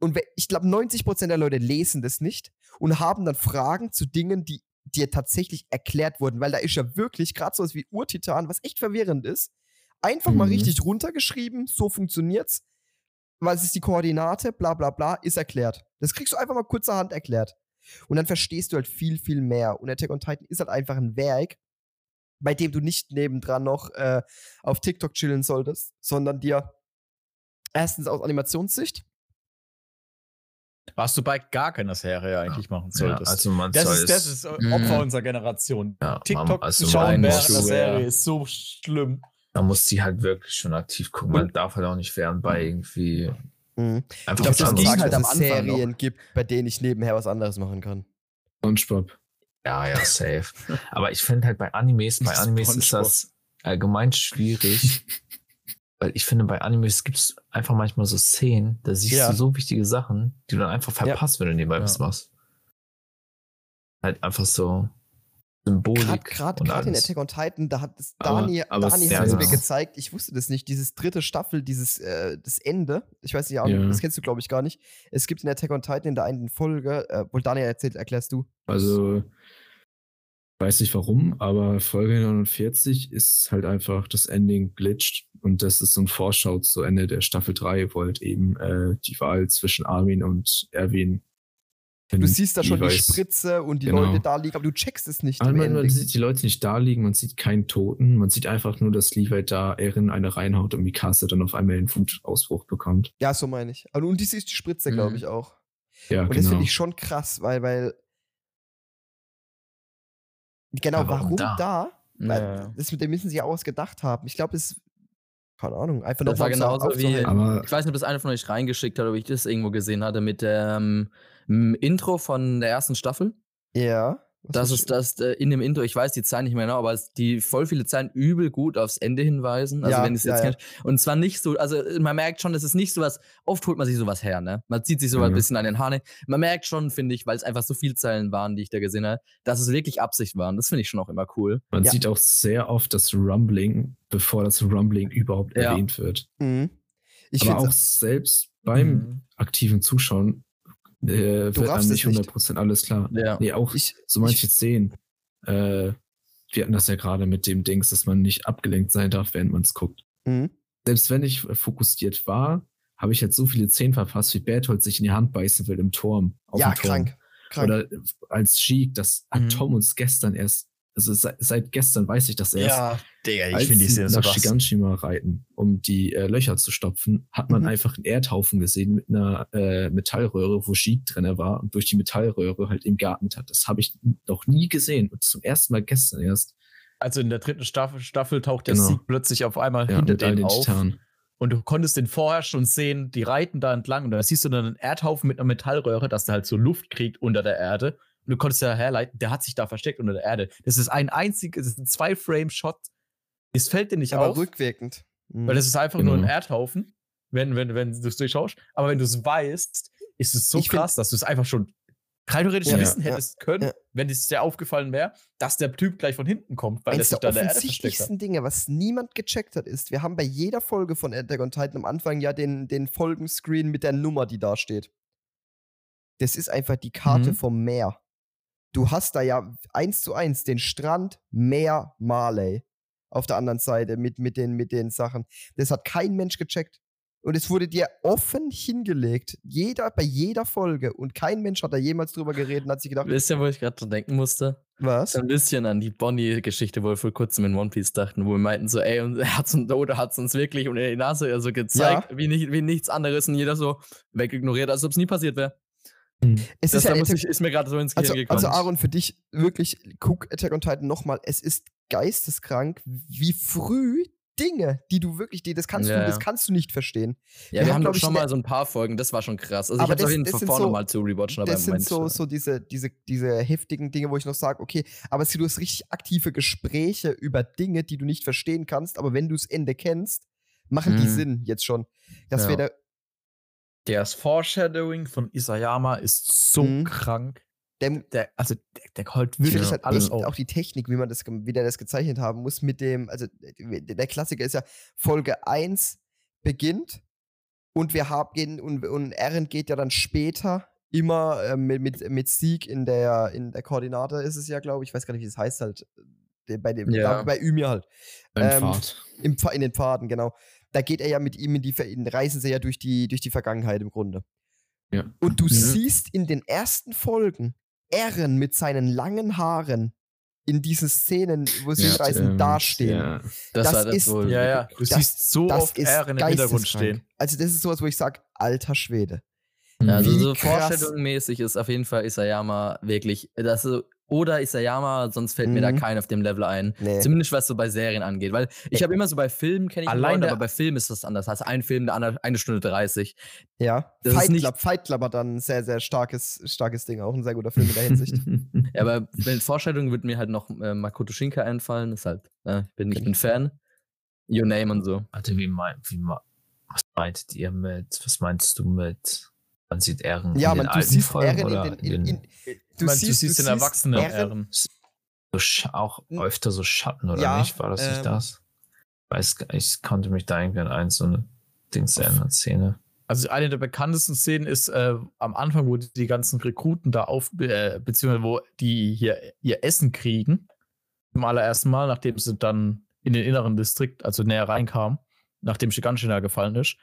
Und ich glaube, 90% der Leute lesen das nicht und haben dann Fragen zu Dingen, die dir tatsächlich erklärt wurden, weil da ist ja wirklich gerade sowas wie Urtitan, was echt verwirrend ist. Einfach mal Mhm. richtig runtergeschrieben, so funktioniert's. Was ist die Koordinate, bla bla bla, ist erklärt. Das kriegst du einfach mal kurzerhand erklärt. Und dann verstehst du halt viel, viel mehr. Und Attack on Titan ist halt einfach ein Werk, bei dem du nicht nebendran noch äh, auf TikTok chillen solltest, sondern dir erstens aus Animationssicht Was du bei gar keiner Serie eigentlich machen Ja, solltest. also man das, soll ist, das ist Mhm. Opfer unserer Generation. ja, TikTok man, also schauen während der Serie ja. ist so schlimm. Man muss die halt wirklich schon aktiv gucken. Man darf halt auch nicht während bei irgendwie Mhm. einfach Ich glaube, das anderes. halt dass am es Anfang noch. Serien gibt, bei denen ich nebenher was anderes machen kann. SpongeBob. Ja, ja, safe. Aber ich finde halt bei Animes, bei Animes ist das allgemein schwierig. Weil ich finde, bei Animes gibt es einfach manchmal so Szenen, da siehst Ja. du so wichtige Sachen, die du dann einfach verpasst, wenn du nebenbei Ja. was machst. Halt einfach so Symbolik. Gerade in. Attack on Titan, da hat es Dani, aber Dani hat es mir gezeigt, ich wusste das nicht, dieses dritte Staffel, dieses äh, das Ende, ich weiß nicht, Ja. das kennst du glaube ich gar nicht. Es gibt in Attack on Titan in der einen Folge, äh, wohl Dani erzählt, erklärst du. Also, weiß nicht warum, aber Folge 49 ist halt einfach das Ending glitscht und das ist so ein Vorschau zu Ende der Staffel 3, wo halt eben äh, die Wahl zwischen Armin und Erwin. Du siehst da schon die jeweils- Spritze und die Genau. Leute da liegen, aber du checkst es nicht. Aber im man, sieht die Leute nicht da liegen, man sieht keinen Toten, man sieht einfach nur, dass Levi da Erin eine reinhaut und Mikasa dann auf einmal einen Wutausbruch bekommt. ja, so meine ich. Also, und die siehst die Spritze, glaube Mhm. ich, auch. Ja, Und das genau. finde ich schon krass, weil, weil. Genau, Ja, warum da? da? Weil Ja. Das mit dem müssen sie ja ausgedacht haben. Ich glaube, es. Keine Ahnung, einfach Das war genauso wie-. Aber Ich weiß nicht, ob das einer von euch reingeschickt hat, ob ich das irgendwo gesehen hatte mit dem ähm, Intro von der ersten Staffel. Ja. Das ist das äh, in dem Intro, ich weiß die Zahlen nicht mehr genau, aber es, die voll viele Zahlen übel gut aufs Ende hinweisen. Also Ja, wenn es ja, jetzt ja. kennt. Und zwar nicht so, also äh, man merkt schon, das ist nicht sowas, oft holt man sich sowas her, ne? Man zieht sich sowas ein Mhm. bisschen an den Haaren. Man merkt schon, finde ich, weil es einfach so viele Zeilen waren, die ich da gesehen habe, dass es wirklich Absicht waren. Das finde ich schon auch immer cool. man Ja. sieht auch sehr oft das Rumbling, bevor das Rumbling überhaupt Ja. erwähnt wird. Mhm. Ich Aber auch selbst beim Mhm. aktiven Zuschauen äh, wird raffst nicht nicht. 100% alles klar. Ja. Nee, auch ich, so manche Szenen. Äh, wir hatten das ja gerade mit dem Dings, dass man nicht abgelenkt sein darf, während man es guckt. Mhm. Selbst wenn ich äh, fokussiert war, habe ich halt so viele Szenen verfasst, wie Berthold sich in die Hand beißen will im Turm. auf Ja, dem Turm. krank. krank. Oder äh, als Sheik, das hat Mhm. Tom uns gestern erst also seit, seit gestern weiß ich das erst. Ja, Digga, Als ich finde die Szene so nach. Shiganshima reiten, um die äh, Löcher zu stopfen, hat man Mhm. einfach einen Erdhaufen gesehen mit einer äh, Metallröhre, wo Sheik drin war und durch die Metallröhre halt im Garten hat. Das habe ich noch nie gesehen und zum ersten Mal gestern erst. Also in der dritten Staffel, Staffel taucht der Genau. Sieg plötzlich auf einmal Ja, hinter denen den auf. Titanen. Und du konntest den vorher schon sehen, die reiten da entlang und da siehst du dann einen Erdhaufen mit einer Metallröhre, dass der halt so Luft kriegt unter der Erde. Und du konntest ja herleiten, der hat sich da versteckt unter der Erde. Das ist ein einziges, das ist ein Zwei-Frame-Shot. Es fällt dir nicht Aber auf, rückwirkend. Mhm. weil das ist einfach nur ein Genau. Erdhaufen, wenn, wenn, wenn du es durchschaust. Aber wenn du es weißt, ist es so Ich krass, dass du es einfach schon rein theoretisch Ja, wissen ja, hättest können, ja. wenn es dir aufgefallen wäre, dass der Typ gleich von hinten kommt, weil er Eines sich der da in der Erde versteckt hat. offensichtlichsten Dinge, was niemand gecheckt hat, ist, wir haben bei jeder Folge von Attack on Titan am Anfang ja den, den Folgenscreen mit der Nummer, die da steht. Das ist einfach die Karte Mhm. vom Meer. Du hast da ja eins zu eins den Strand, Meer, Marley. Auf der anderen Seite mit, mit, den, mit den Sachen. Das hat kein Mensch gecheckt. Und es wurde dir offen hingelegt. Jeder, bei jeder Folge. Und kein Mensch hat da jemals drüber geredet und hat sich gedacht, Wisst ihr, wo ich gerade dran denken musste? was? So ein bisschen an die Bonnie-Geschichte, wo wir vor kurzem in One Piece dachten, wo wir meinten so, ey, und er hat's uns, oder hat's uns wirklich unter die Nase also gezeigt, wie, nicht, wie nichts anderes und jeder so wegignoriert, als ob es nie passiert wäre. Es Das ist ja da ein muss Attack- ich, ist mir gerade so ins Gehirn Also, gekommen. also Aaron, für dich wirklich, guck Attack on Titan nochmal. Es ist geisteskrank, wie früh Dinge, die du wirklich, die, das kannst Ja, du, das kannst du nicht verstehen. ja, wir wir haben, doch ich, schon ne- mal so ein paar Folgen, das war schon krass. Also Aber ich habe das- auf jeden Fall sind vor, so- nochmal zu rewatchen, aber Das im sind Moment so, äh, so diese, diese, diese heftigen Dinge, wo ich noch sage, okay, aber du hast richtig aktive Gespräche über Dinge, die du nicht verstehen kannst, aber wenn du das Ende kennst, machen die Mhm. Sinn jetzt schon. Das Ja. wäre der, Das Foreshadowing von Isayama ist so Mhm. krank. der, Der, also, der, der holt wirklich das halt alles echt auf. auch die Technik, wie man das, wie der das gezeichnet haben muss, mit dem, also äh, der Klassiker ist ja, Folge 1 beginnt und wir haben gehen und, und Eren geht ja dann später immer äh, mit, mit, mit Sieg in der, in der Koordinate ist es ja, glaube ich, ich weiß gar nicht, wie es heißt halt, äh, bei dem, Ja. bei Ymir halt. Ähm, Pfad. Im, Pfa- in den Pfaden, genau. Da geht er ja mit ihm in die, Ver- in, reisen sie ja durch die, durch die Vergangenheit im Grunde. Ja. Und du Mhm. siehst in den ersten Folgen Eren mit seinen langen Haaren in diesen Szenen, wo sie Ja, hinreisen, ähm, dastehen. Ja. das, das war das ist- wohl. ja, ja. Du Das- siehst so das oft ist Ehren im Hintergrund stehen. Also das ist sowas, wo ich sage, alter Schwede. Ja, also so. Vorstellungsmäßig ist auf jeden Fall Isayama wirklich, das so, oder Isayama, sonst fällt mir da Mhm. kein auf dem Level ein. Nee. Zumindest was so bei Serien angeht. Weil ich habe immer so bei Filmen kenne ich Allein aber bei Filmen ist das anders. Hast ein Film, der andere, eine Stunde 30. Ja. Das ist Fight nicht- Club, Fight Club hat dann ein sehr, sehr starkes, starkes Ding, auch ein sehr guter Film in der Hinsicht. Ja, aber bei Vorstellungen wird mir halt noch äh, Makoto Shinka einfallen. Ist halt, äh, ich bin, ich bin Fan. Your Name und so. Warte, wie mein, wie ma- was meintet ihr mit, was meinst du mit, man sieht Ehren ja, in man, den du alten siehst Folgen in den, in, in, Du, meinst, du siehst den Erwachsenen Ehren. so Sch- auch N- öfter so Schatten oder Ja, nicht? War das nicht ähm, das? Weiß, ich konnte mich da irgendwie an ein so eine Dings erinnern, Szene. Also eine der bekanntesten Szenen ist äh, am Anfang, wo die ganzen Rekruten da auf, äh, beziehungsweise wo die hier ihr Essen kriegen. Zum allerersten Mal, nachdem sie dann in den inneren Distrikt, also näher reinkamen, nachdem Shiganshina gefallen ist.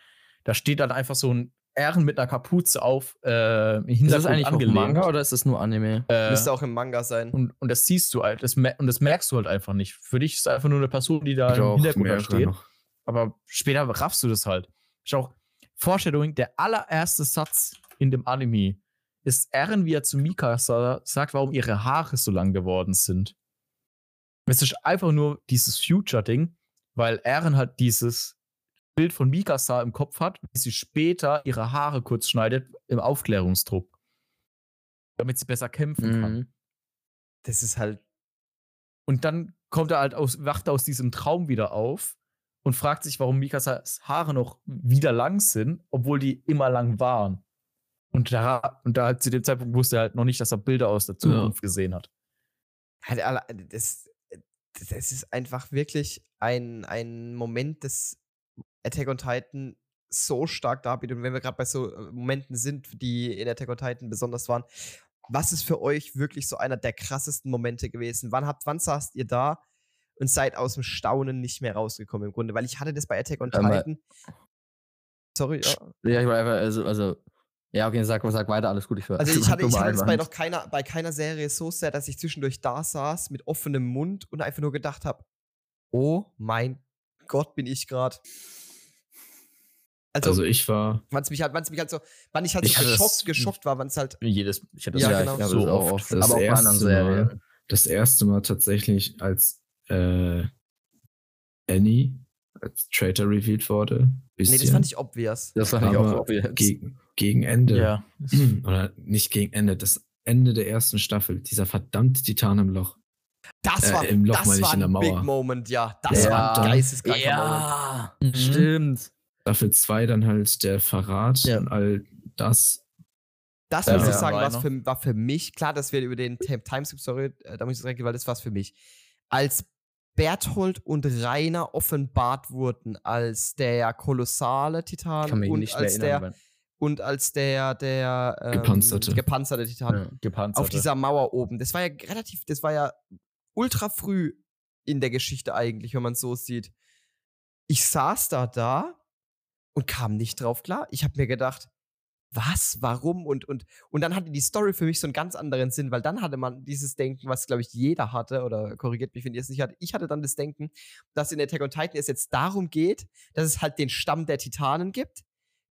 Da steht dann einfach so ein Ehren mit einer Kapuze auf, äh, im Ist das eigentlich auch angelehnt. Manga oder ist das nur Anime? Äh, Müsste auch im Manga sein. und, und das siehst du halt, das, und das merkst du halt einfach nicht. Für dich ist einfach nur eine Person, die da Ich im auch Hintergrund steht. noch. Aber später raffst du das halt. Ist auch Foreshadowing, der allererste Satz in dem Anime ist Eren, wie er zu Mikasa sagt, warum ihre Haare so lang geworden sind. Es ist einfach nur dieses Future-Ding, weil Eren halt dieses Bild von Mikasa im Kopf hat, wie sie später ihre Haare kurz schneidet im Aufklärungsdruck. Damit sie besser kämpfen kann. Mhm. Das ist halt. Und dann kommt er halt aus, wacht er aus diesem Traum wieder auf und fragt sich, warum Mikasas Haare noch wieder lang sind, obwohl die immer lang waren. Und da, und da zu dem Zeitpunkt wusste er halt noch nicht, dass er Bilder aus der Zukunft gesehen hat. halt Das, das ist einfach wirklich ein, ein Moment, das Attack on Titan so stark darbietet. Und wenn wir gerade bei so äh, Momenten sind, die in Attack on Titan besonders waren, was ist für euch wirklich so einer der krassesten Momente gewesen? Wann habt, wann saßt ihr da und seid aus dem Staunen nicht mehr rausgekommen im Grunde? Weil ich hatte das bei Attack on Ähm, Titan. Sorry, ja. Ja, ich war einfach, also, also Ja, okay, sag, sag weiter, alles gut. Ich höre. Also ich hatte, ich hatte es bei noch keiner, bei keiner Serie so sehr, dass ich zwischendurch da saß mit offenem Mund und einfach nur gedacht habe, oh mein Gott, bin ich gerade. Also, also, ich war. Wann es mich halt, wann mich halt so, wann ich halt so geschockt, geschockt war, wann es halt. Jedes, ich hatte das ja, genau. so oft. oft. Das aber auch bei anderen Serien. Das erste Mal tatsächlich, als äh, Annie als Traitor revealed wurde. Bisschen. Nee, das fand ich obvious. Das fand ich auch obvious. Gegen, gegen Ende. Ja. Oder nicht gegen Ende, das Ende der ersten Staffel, dieser verdammte Titan im Loch. Das äh, war, im Loch, das war ein Big Moment, ja. Das ja. war ein geisteskranker ja. Moment. Mhm. Stimmt. Staffel 2 dann halt der Verrat ja. und all das. Das muss ich sagen, war für, war für mich, klar, dass wir über den Timeskip, sorry, äh, da muss ich sagen, weil das war für mich. Als Berthold und Rainer offenbart wurden als der kolossale Titan und als der und als der der ähm, gepanzerte. gepanzerte Titan ja, gepanzerte. auf dieser Mauer oben. Das war ja relativ, das war ja ultra früh in der Geschichte eigentlich, wenn man es so sieht. Ich saß da da und kam nicht drauf klar. Ich habe mir gedacht, was, warum und und und dann hatte die Story für mich so einen ganz anderen Sinn, weil dann hatte man dieses Denken, was glaube ich jeder hatte oder korrigiert mich, wenn ihr es nicht hattet. Ich hatte dann das Denken, dass in Attack on Titan es jetzt darum geht, dass es halt den Stamm der Titanen gibt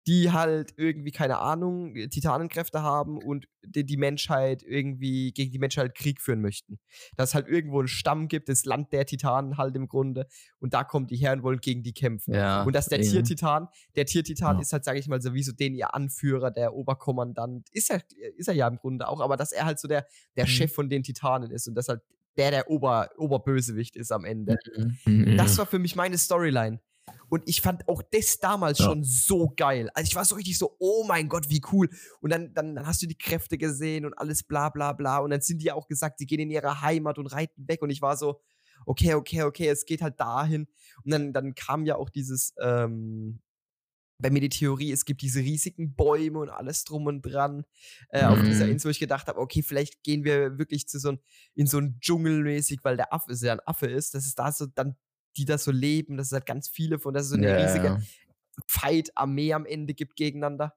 die halt irgendwie, keine Ahnung, Titanenkräfte haben und die, die Menschheit irgendwie gegen die Menschheit Krieg führen möchten. Dass es halt irgendwo einen Stamm gibt, das Land der Titanen halt im Grunde, und da kommen die her und wollen gegen die kämpfen. Ja, und dass der eben. Tiertitan, der Tiertitan ja. ist halt, sage ich mal, sowieso den ihr Anführer, der Oberkommandant, ist er, ist er ja im Grunde auch, aber dass er halt so der, der mhm. Chef von den Titanen ist und dass halt der der Ober, Oberbösewicht ist am Ende. Mhm. Das war für mich meine Storyline. Und ich fand auch das damals ja. schon so geil. Also ich war so richtig so, oh mein Gott, wie cool. Und dann, dann, dann hast du die Kräfte gesehen und alles bla bla bla. Und dann sind die ja auch gesagt, sie gehen in ihre Heimat und reiten weg. Und ich war so, okay, okay, okay, es geht halt dahin. Und dann, dann kam ja auch dieses, ähm, bei mir die Theorie, es gibt diese riesigen Bäume und alles drum und dran äh, mhm. auf dieser mhm. Insel, wo ich gedacht habe, okay, vielleicht gehen wir wirklich zu so ein, in so ein Dschungelmäßig, weil der Affe ja ein Affe ist, dass es da so dann die da so leben, dass es halt ganz viele von, dass es so eine ja, riesige ja. Fight-Armee am Ende gibt gegeneinander.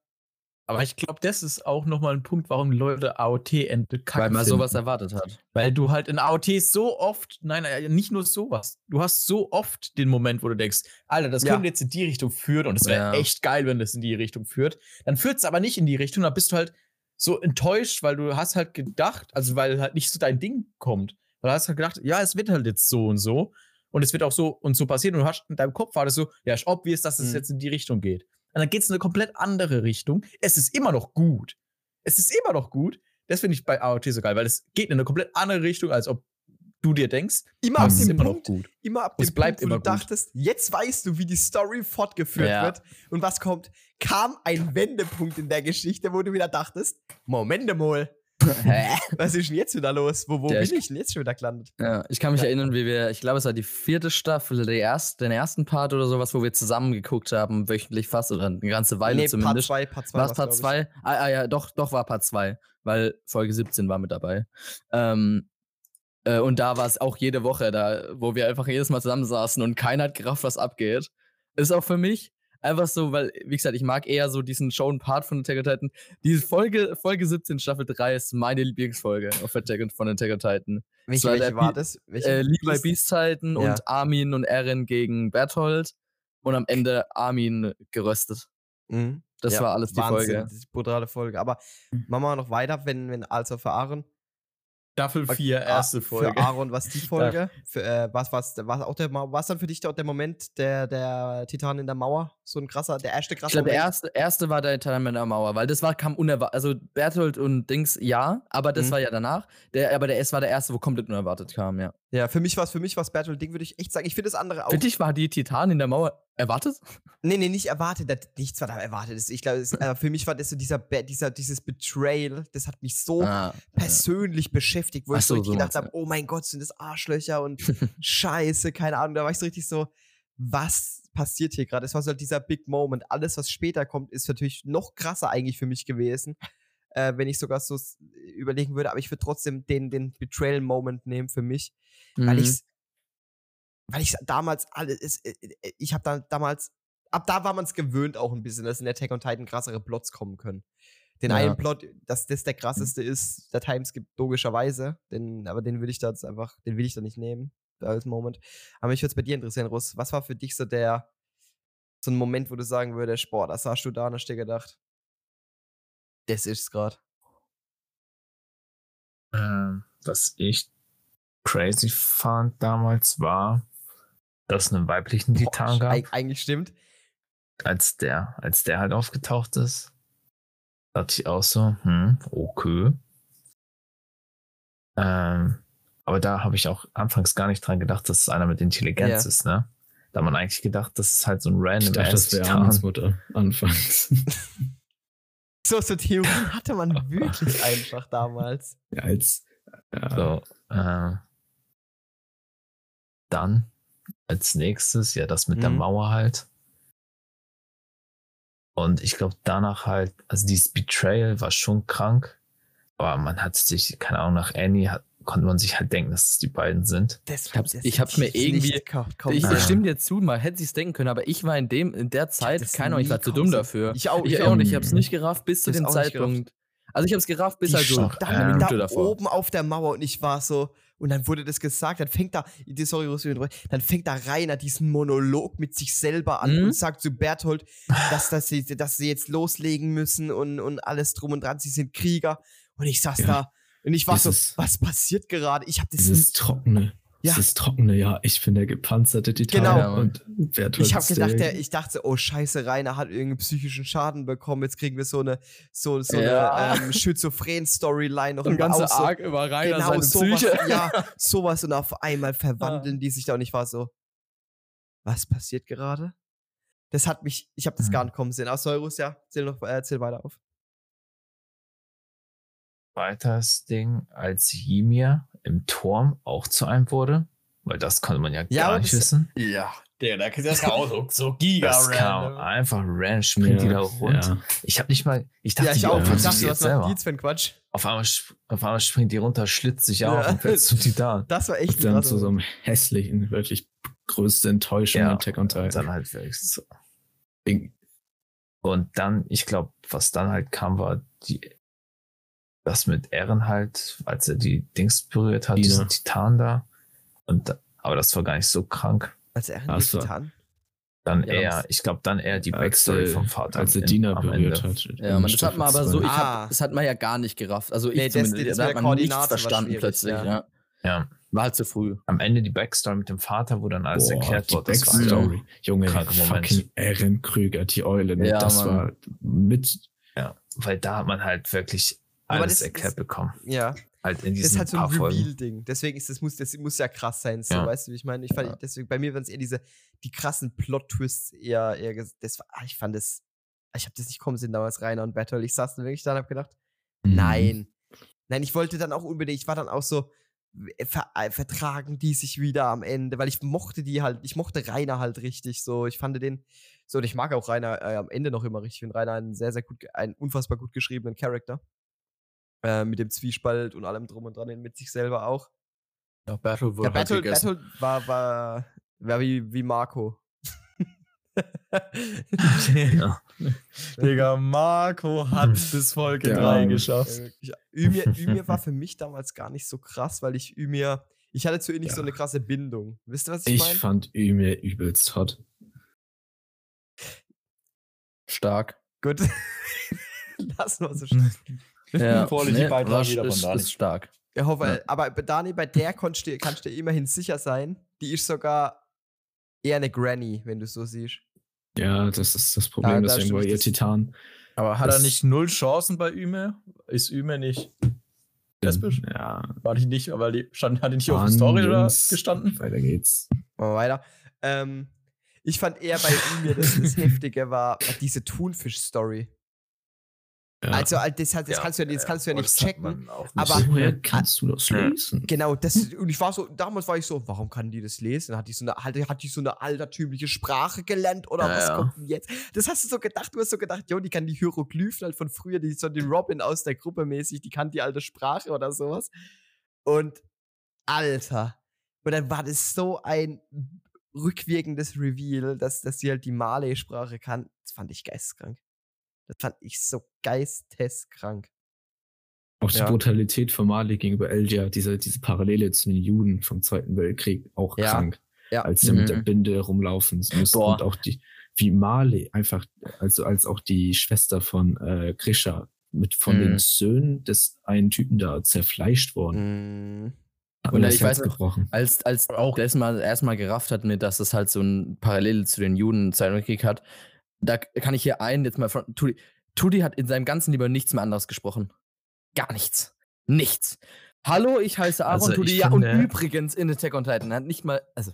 Aber ich glaube, das ist auch nochmal ein Punkt, warum Leute AOT entdeckt Weil man finden. sowas erwartet hat. Weil du halt in AOT so oft, nein, nicht nur sowas, du hast so oft den Moment, wo du denkst, Alter, das ja. könnte jetzt in die Richtung führen und es wäre ja. echt geil, wenn das in die Richtung führt. Dann führt es aber nicht in die Richtung, dann bist du halt so enttäuscht, weil du hast halt gedacht, also weil halt nicht so dein Ding kommt. Weil du hast halt gedacht, ja, es wird halt jetzt so und so und es wird auch so und so passieren und du hast in deinem Kopf war das so, ja, ist obvious, dass es mhm. jetzt in die Richtung geht. Und dann geht es in eine komplett andere Richtung. Es ist immer noch gut. Es ist immer noch gut. Das finde ich bei AOT so geil, weil es geht in eine komplett andere Richtung, als ob du dir denkst. Immer ab dem immer Punkt, gut. immer ab dem es bleibt Punkt, wo du dachtest, jetzt weißt du, wie die Story fortgeführt ja. wird und was kommt, kam ein Wendepunkt in der Geschichte, wo du wieder dachtest, Moment mal, Was ist denn jetzt wieder los? Wo, wo ja, bin ich denn jetzt schon wieder gelandet? Ja, ich kann mich ja. erinnern, wie wir, ich glaube, es war die vierte Staffel, der erste, den ersten Part oder sowas, wo wir zusammen geguckt haben, wöchentlich fast oder eine ganze Weile nee, zumindest. Part 2, Part 2. War es Part 2? Ah, ah, ja, doch, doch war Part 2, weil Folge 17 war mit dabei. Ähm, äh, und da war es auch jede Woche, da, wo wir einfach jedes Mal zusammensaßen und keiner hat gerafft, was abgeht. Ist auch für mich Einfach so, weil, wie gesagt, ich mag eher so diesen Shown-Part von Attack on Titan. Diese Folge, Folge 17, Staffel 3 ist meine Lieblingsfolge auf Attack von Attack on Titan. Welche, war, welche war das? Welche äh, Levi Beast-Zeiten ja. und Armin und Eren gegen Berthold und am Ende Armin geröstet. Mhm. Das ja, war alles die Wahnsinn, Folge. Die brutale Folge. Aber machen wir noch weiter, wenn, wenn also für Aaron Staffel 4, erste Folge. Für Aaron, was die Folge? Für, äh, was was was auch der was dann für dich der, der Moment der der Titan in der Mauer? So ein krasser, der erste krasse Ich glaube, der erste, erste war der Titan in der Mauer, weil das war kam unerwartet. Also Berthold und Dings ja, aber das mhm. war ja danach. Der, aber der es war der erste, wo komplett unerwartet kam, ja. Ja, für mich war es für mich was Berthold Ding würde ich echt sagen. Ich finde das andere auch. Für dich war die Titan in der Mauer erwartet? Nee, nee, nicht erwartet. Das, nichts war da erwartet. Ich glaube, äh, für mich war das so dieser, dieser, dieses Betrayal, das hat mich so ah, persönlich ja. beschäftigt, wo Ach ich so, so gedacht habe, oh mein Gott, sind das Arschlöcher und Scheiße, keine Ahnung. Da war ich so richtig so, was passiert hier gerade? Es war so halt dieser Big Moment. Alles, was später kommt, ist natürlich noch krasser eigentlich für mich gewesen. Äh, wenn ich sogar so überlegen würde, aber ich würde trotzdem den, den Betrayal-Moment nehmen für mich, mhm. weil ich weil ich damals alles, äh, äh, ich habe da damals, ab da war man es gewöhnt auch ein bisschen, dass in Attack on Titan krassere Plots kommen können. Den Ja. einen Plot, dass das der krasseste ist, der Timeskip logischerweise, den, aber den will ich da jetzt einfach, den will ich da nicht nehmen, als Moment. Aber mich würde es bei dir interessieren, Russ, was war für dich so der, so ein Moment, wo du sagen würdest, boah, da saßt du da und hast dir gedacht, das ist's gerade. Ähm, was ich crazy fand damals war, dass es einen weiblichen Titan gab. Eig eigentlich stimmt. als der, als der halt aufgetaucht ist, dachte ich auch so, hm, okay. Ähm, aber da habe ich auch anfangs gar nicht dran gedacht, dass es einer mit Intelligenz Ja. ist, ne? Da hat man eigentlich gedacht, das ist halt so ein Ich random dachte, das wäre. Armin's Mutter anfangs. So, so Theorien hatte man wirklich einfach damals. ja, als ja, So, äh, dann als nächstes, ja, das mit der Mhm. Mauer halt. Und ich glaube, danach halt, also dieses Betrayal war schon krank, aber man hat sich, keine Ahnung, nach Annie hat, konnte man sich halt denken, dass es die beiden sind. Das, Ich hab's- das ich hab's mir irgendwie- ka- kaum Ich, ich stimme dir zu, man hätte sich's denken können, aber ich war in dem in der Zeit, das keine Ahnung, ich war zu dumm dafür. Ich auch, Ich, ich auch nicht, ich hab's nicht gerafft bis zu Ich dem Zeitpunkt. Also ich hab's gerafft bis Die halt so eine Minute da davor. oben auf der Mauer und ich war so, und dann wurde das gesagt, dann fängt da, sorry, ich dann fängt da Rainer diesen Monolog mit sich selber an Mhm. und sagt zu Berthold, dass, dass, sie, dass sie jetzt loslegen müssen und, und alles drum und dran, sie sind Krieger. Und ich saß Ja. da und ich war Dieses- so, was passiert gerade? Ich habe das dieses nie- trockene, Ja. dieses trockene, ja, ich bin der gepanzerte Titan Genau. Ja, und Bertolt Ich habe ist gedacht, der- ich dachte, oh scheiße, Rainer hat irgendeinen psychischen Schaden bekommen. Jetzt kriegen wir so eine, so, so Ja. eine ähm, Schizophren-Storyline noch ein ganzer auch so, Arc über Rainer genau seine sowas, Psyche. ja, sowas und auf einmal verwandeln die sich da und ich war so, was passiert gerade? Das hat mich, ich habe das Mhm. gar nicht kommen sehen. Aus Eurus, ja, zähl noch, äh, zähl weiter auf. Weiteres Ding, als Ymir im Turm auch zu einem wurde, weil das konnte man ja, Ja, gar nicht das- wissen. Ja, der, der das kam auch so, so giga Das kam einfach random, springt die da rund. ja. Ich habe nicht mal, ich dachte, ja, ich die auch. ja, Ich dachte, die selber. jetzt für ein Quatsch? Auf einmal, auf einmal springt die runter, schlitzt sich Ja. auf und fällt zum Titan. Das war echt Und dann zu so einem hässlichen, wirklich größte Enttäuschung Ja, ja, Attack on Und Titan. dann halt wirklich so. Ding. Und dann, ich glaube, was dann halt kam, war die, das mit Ehren halt, als er die Dings berührt hat, diesen Titan da. Und, da- aber das war gar nicht so krank. Als er Ach so. Titan. Dann Ja, eher, ich glaube, dann eher die Backstory vom Vater. Als er in- Dina berührt Ende. hat. Ja, man, das hat man aber so, ich Ah. hab, das hat man ja gar nicht gerafft. Also ich Nee, das- zumindest, das da hat man nichts Koordinate war verstanden plötzlich, ja. ja. Ja, War halt zu früh. am Ende die Backstory mit dem Vater, wo dann alles Boah, erklärt die wurde. Das war Backstory. Junge, kranker Moment. fucking Erin Krüger, die Eule. Ne? Ja, das Mann. war mit Ja, weil da hat man halt wirklich Aber alles das- erklärt bekommen. Ja. Halt in Das ist halt so ein. Reveal-Ding. Deswegen ist das muss, das muss ja krass sein. So, Ja. weißt du, wie ich meine? Ich fand, Ja. deswegen, bei mir waren es eher diese, die krassen Plot-Twists eher, eher, das war, ah, ich fand das, ich habe das nicht kommen sehen damals, Rainer und Battle. Ich saß dann wirklich da und hab gedacht, Mhm. nein. Nein, ich wollte dann auch unbedingt, ich war dann auch so, äh, ver, äh, vertragen die sich wieder am Ende, weil ich mochte die halt, ich mochte Rainer halt richtig so. Ich fand den, so, und ich mag auch Rainer äh, am Ende noch immer richtig. Ich finde Rainer einen sehr, sehr gut, einen unfassbar gut geschriebenen Charakter. Äh, mit dem Zwiespalt und allem drum und dran, mit sich selber auch. Ja, Battle Ja, wurde halt Battle. Battle war, war, war wie, wie Marco. Ja. Digga, Marco hat bis Folge Ja. 3 Ja, geschafft. wirklich. Ymir, Ymir war für mich damals gar nicht so krass, weil ich Ymir, ich hatte zu ihr nicht so Ja. eine krasse Bindung. Wisst ihr, was ich, Ich meine? fand Ymir übelst hot. Stark. Gut. Lassen wir so stehen. Ja, Quality Beitrag war- wieder von ist, Dani. ist stark. Ich hoffe, aber bei Dani, bei der kannst du, kannst du dir immerhin sicher sein. Die ist sogar eher eine Granny, wenn du so siehst. Ja, das ist das Problem, Ja, da deswegen war ihr das. Titan. Aber hat er Das- nicht null Chancen bei Üme? Ist Üme nicht lesbisch? Ja, War die nicht, weil die stand, hat die nicht auf Mann, der Story oder gestanden? weiter geht's. Machen wir weiter. Ähm, ich fand eher bei Ymir, dass das Heftige war, diese Thunfisch-Story. Ja. Also, das, das, Ja, kannst du ja, das kannst du ja nicht checken. nicht aber- woher kannst du das lesen? Genau, das, und ich war so, damals war ich so, warum kann die das lesen? Hat die so eine, hat, hat die so eine altertümliche Sprache gelernt oder Ja, was ja. kommt denn jetzt? Das hast du so gedacht, du hast so gedacht, jo, die kann die Hieroglyphen halt von früher, die so die Robin aus der Gruppe mäßig, die kann die alte Sprache oder sowas. Und Alter, und dann war das so ein rückwirkendes Reveal, dass, dass sie halt die Malay-Sprache kann. Das fand ich geisteskrank. Das fand ich so geisteskrank. Auch die Ja. Brutalität von Mali gegenüber Eldia, diese, diese Parallele zu den Juden vom Zweiten Weltkrieg, auch Ja. krank. Ja. Als sie mit der Mhm. Binde rumlaufen müssen. Boah. Und auch die, wie Mali einfach, also als auch die Schwester von äh, Grisha mit von Mhm. den Söhnen des einen Typen da zerfleischt worden. Mm, Hat Und mir das ich Herz weiß gebrochen. Als, als Auch- erstmal erstmal gerafft hat, mit, dass es halt so ein Parallel zu den Juden im Zweiten Weltkrieg hat, da kann ich hier einen jetzt mal von. Tudi, Tudi hat in seinem ganzen Leben nichts mehr anderes gesprochen. Gar nichts. Nichts. Hallo, ich heiße Aaron Also, Tudi. Ja, und übrigens in Attack on Titan hat nicht mal. Also,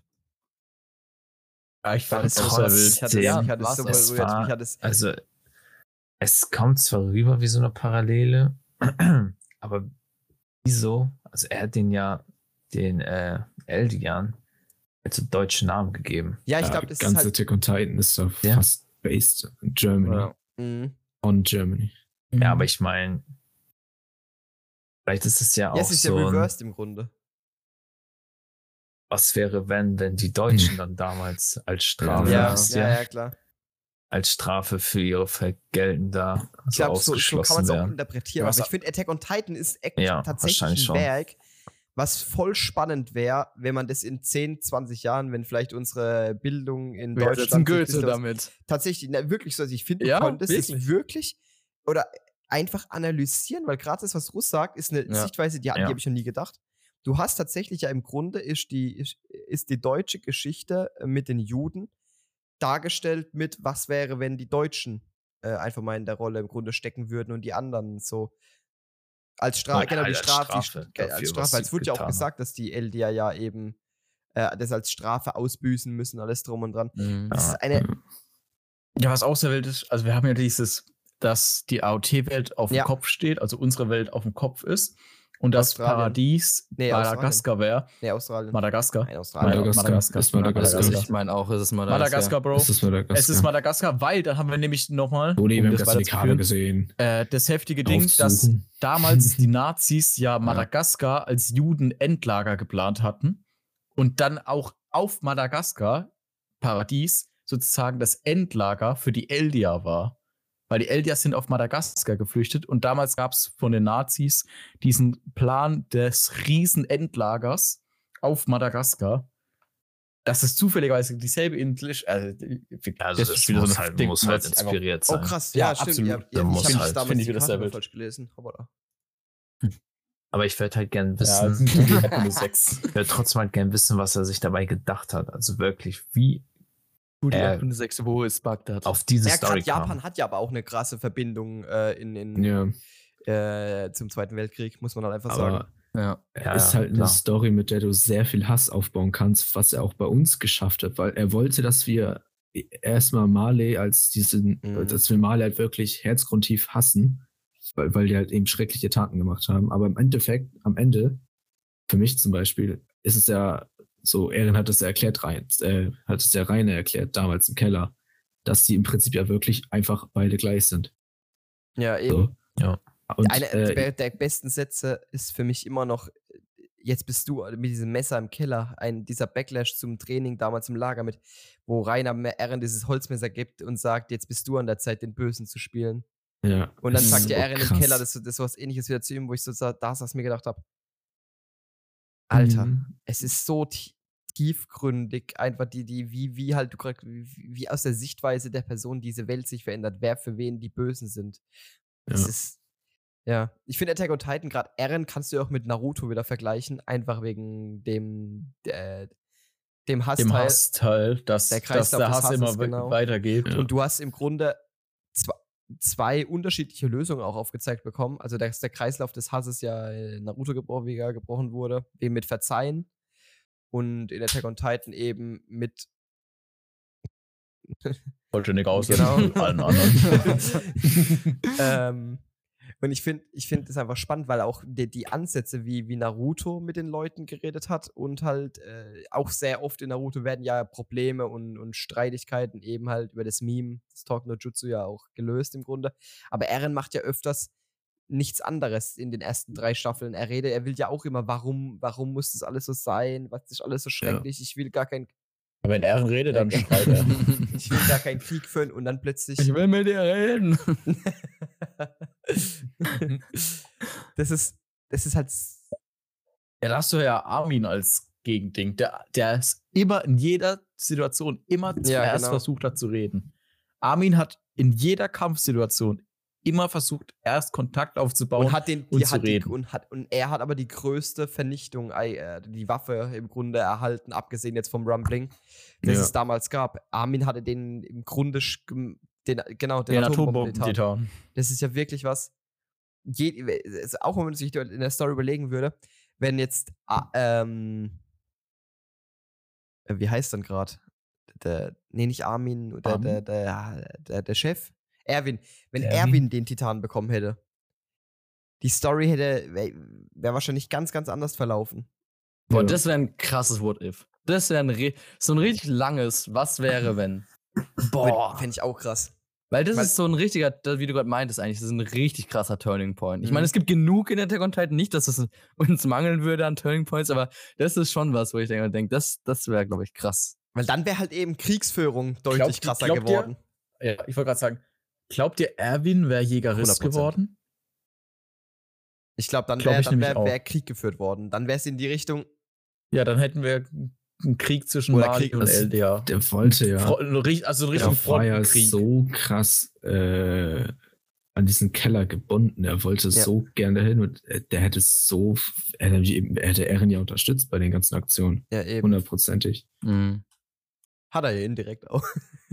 Ja, ich fand es wild. Ich hatte, Ja, ich hatte es so auch. Es berührt. war- es, Also, es kommt zwar rüber wie so eine Parallele, aber wieso? Also, er hat den ja den äh, Eldian als deutschen Namen gegeben. ja, ich glaube, das ist ganze halt. Attack on Titan ist doch Ja. fast based in Germany. Ja. Mm. On Germany. Ja, aber ich meine, vielleicht ist es ja auch Ja, es ist ja so, ein, reversed im Grunde. was wäre, wenn, wenn die Deutschen dann damals als Strafe, Ja, ja, ja, klar. als Strafe für ihre Vergelten da Ich so glaube, so, so kann man es auch interpretieren. Ja, was aber ich finde, Attack on Titan ist echt Ja, tatsächlich ein schon. Was voll spannend wäre, wenn man das in 10, 20 Jahren, wenn vielleicht unsere Bildung in wir Deutschland. Goethe damit. Tatsächlich, na, wirklich so. Also ich finde, Ja, konntest es wirklich. wirklich oder einfach analysieren, weil gerade das, was Russ sagt, ist eine Ja. Sichtweise, die, die Ja. habe ich noch nie gedacht. Du hast tatsächlich ja im Grunde ist die, ist, ist die deutsche Geschichte äh, mit den Juden dargestellt mit, was wäre, wenn die Deutschen äh, einfach mal in der Rolle im Grunde stecken würden und die anderen so als Strafe, Ja, genau, die als Strafe, die, als Strafe, es wurde ja auch gesagt, dass die Eldier ja eben äh, das als Strafe ausbüßen müssen, alles drum und dran. Mhm. Das Ja. ist eine, Ja, was auch sehr wild ist, also wir haben ja dieses, dass die AOT-Welt auf dem Ja. Kopf steht, also unsere Welt auf dem Kopf ist und das Australien. Paradies Nee, Madagaskar wäre. nee, Australien. Madagaskar. Nein, Australien. Madagaskar. Madagaskar. Ist Madagaskar. Also ich meine auch, es ist Madagaskar. Madagaskar, Bro. Das ist Madagaskar. Es ist Madagaskar, weil dann haben wir nämlich nochmal, Oh nee, wir haben das die Karte gesehen. äh, das heftige Ding, dass Aufsuchen. damals die Nazis ja Madagaskar als Judenendlager geplant hatten und dann auch auf Madagaskar, Paradies, sozusagen das Endlager für die Eldier war. Weil die Eldier sind auf Madagaskar geflüchtet und damals gab es von den Nazis diesen Plan des Riesen-Endlagers auf Madagaskar. Das ist zufälligerweise dieselbe Insel. ist. Also, Also das, muss, halt, muss halt inspiriert Oh sein. krass, Ja, ja, stimmt. absolut. Ja, Da ja, muss ich habe halt- damals finde ich die wieder falsch gelesen. Hoppala. Aber ich würde halt gern Ja, wissen, das 6. ich würde trotzdem halt gern wissen, was er sich dabei gedacht hat. Also wirklich, wie Gut, Äh, äh, 6, wo ist Bagdad? auf diese Ja, Story gerade Japan kam. hat ja aber auch eine krasse Verbindung äh, in, in, Ja, äh, zum Zweiten Weltkrieg, muss man halt einfach sagen. aber Ja. Ja, ist ja, halt eine klar. Story, mit der du sehr viel Hass aufbauen kannst, was er auch bei uns geschafft hat, weil er wollte, dass wir erstmal Marley als diesen, Mhm. dass wir Marley halt wirklich herzgrundtief hassen, weil, weil die halt eben schreckliche Taten gemacht haben. Aber im Endeffekt, am Ende, für mich zum Beispiel, ist es ja so, Erin hat es ja erklärt, rein, äh, hat es ja Reine erklärt, damals im Keller, dass die im Prinzip ja wirklich einfach beide gleich sind. Ja, eben. So. Ja. Und, Einer äh, der, der besten Sätze ist für mich immer noch, jetzt bist du mit diesem Messer im Keller, ein, dieser Backlash zum Training damals im Lager mit, wo Rainer Ehren dieses Holzmesser gibt und sagt, jetzt bist du an der Zeit, den Bösen zu spielen. ja, Und dann sagt ja so Erin im. Keller, das, das ist was ähnliches wieder zu ihm, wo ich so da saß mir gedacht habe, Alter, Mhm. es ist so ti- tiefgründig, einfach die, die, wie, wie halt du gerade, wie, wie aus der Sichtweise der Person diese Welt sich verändert, wer für wen die Bösen sind. Ja. ist, ja. Ich finde Attack on Titan, gerade Eren kannst du auch mit Naruto wieder vergleichen, einfach wegen dem, äh, dem Hassteil. Dem Hassteil, dass, Der dass der Hass Hasses, immer genau. weitergeht. Ja. Und du hast im Grunde zwei, unterschiedliche Lösungen auch aufgezeigt bekommen. Also, dass der Kreislauf des Hasses ja in Naruto gebrochen, gebrochen wurde, eben mit Verzeihen. Und in Attack on Titan eben mit. Vollständig aus Genau. allen anderen. ähm, und ich finde ich find das einfach spannend, weil auch die, die Ansätze, wie, wie Naruto mit den Leuten geredet hat und halt äh, auch sehr oft in Naruto werden ja Probleme und, und Streitigkeiten eben halt über das Meme, das Talk no Jutsu ja auch gelöst im Grunde. Aber Eren macht ja öfters nichts anderes in den ersten drei Staffeln. Er redet, er will ja auch immer, warum, warum muss das alles so sein? Was ist alles so schrecklich? Ich will gar kein Wenn er redet, dann schreit er. Ich will gar keinen Krieg führen und dann plötzlich. Ich will mit dir reden. das ist, das ist halt. Ja, da hast du ja Armin als Gegending. Der, der ist immer in jeder Situation immer zuerst genau. versucht hat zu reden. Armin hat in jeder Kampfsituation immer versucht, erst Kontakt aufzubauen. Und hat den, und zu hat die, reden. und hat und er hat aber die größte Vernichtung, äh, die Waffe im Grunde erhalten, abgesehen jetzt vom Rumbling, das Ja. es damals gab. Armin hatte den im Grunde den, genau den, den Atombomben Atombomben Das ist ja wirklich was. Je, auch wenn man sich in der Story überlegen würde, wenn jetzt ah, ähm, äh, wie heißt denn gerade? Der, nee, nicht Armin, der, Armin? der, der, der, der Chef. Erwin. Wenn Erwin? Erwin den Titan bekommen hätte, die Story hätte, wäre wär wahrscheinlich ganz, ganz anders verlaufen. Boah, Ja. das wäre ein krasses What-If. Das wäre so ein richtig langes Was wäre, wenn. Boah. Fände ich auch krass. Weil das Weil- ist so ein richtiger, wie du gerade meintest, eigentlich, das ist ein richtig krasser Turning Point. Ich Mhm. meine, es gibt genug in Attack on Titan, nicht, dass es uns mangeln würde an Turning Points, aber das ist schon was, wo ich denke, denk, das, das wäre, glaube ich, krass. Weil dann wäre halt eben Kriegsführung deutlich Glaubt- krasser glaubt ihr- geworden. Ja, ich wollte gerade sagen, glaubt ihr, Erwin wäre Jägerist 100%. geworden? Ich glaube, dann Glaub wäre nämlich wär, auch. wär Krieg geführt worden. Dann wäre es in die Richtung, Ja, dann hätten wir einen Krieg zwischen Oder Mali Krieg- und LDA. Der wollte ja. Also einen Der richtigen war ja so krass äh, an diesen Keller gebunden. Er wollte Ja. so gerne dahin und äh, der hätte so, er hätte, er hätte Ehren ja unterstützt bei den ganzen Aktionen. ja eben. Hundertprozentig. Mhm. Hat er ja indirekt auch.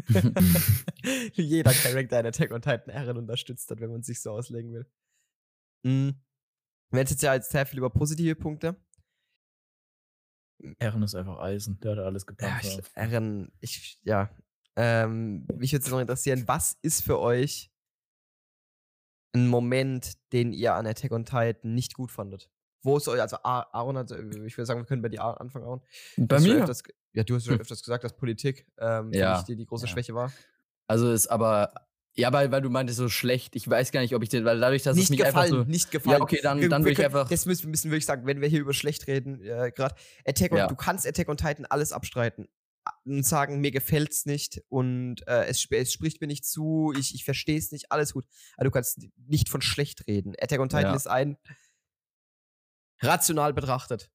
Jeder Charakter in Attack on Titan Eren unterstützt hat, wenn man sich so auslegen will. Mhm. Wir hätten jetzt ja jetzt sehr viel über positive Punkte. Ehren ist einfach Eisen, der hat alles Ja, geplant. ich, ich, ja. Ähm, mich würde es noch interessieren, was ist für euch ein Moment, den ihr an Attack on Titan nicht gut fandet? Wo ist euch, also Aaron hat, ich würde sagen, wir können bei dir anfangen, Aaron. Du Bei mir? Öfters, ja, du hast schon Hm. öfters gesagt, dass Politik ähm, Ja. die, die große Ja. Schwäche war. Also ist aber, ja, weil, weil du meintest so schlecht, ich weiß gar nicht, ob ich den, weil dadurch, dass es nicht mich gefallen, einfach so. nicht gefallen. Ja, okay, dann, dann wir will ich einfach. Das müssen wir müssen wirklich sagen, wenn wir hier über schlecht reden, äh, gerade Attack on, Ja. du kannst Attack on Titan alles abstreiten und sagen, mir gefällt's nicht und äh, es, es spricht mir nicht zu, ich, ich verstehe es nicht, alles gut. Aber du kannst nicht von schlecht reden. Attack on Titan Ja. ist ein rational betrachtet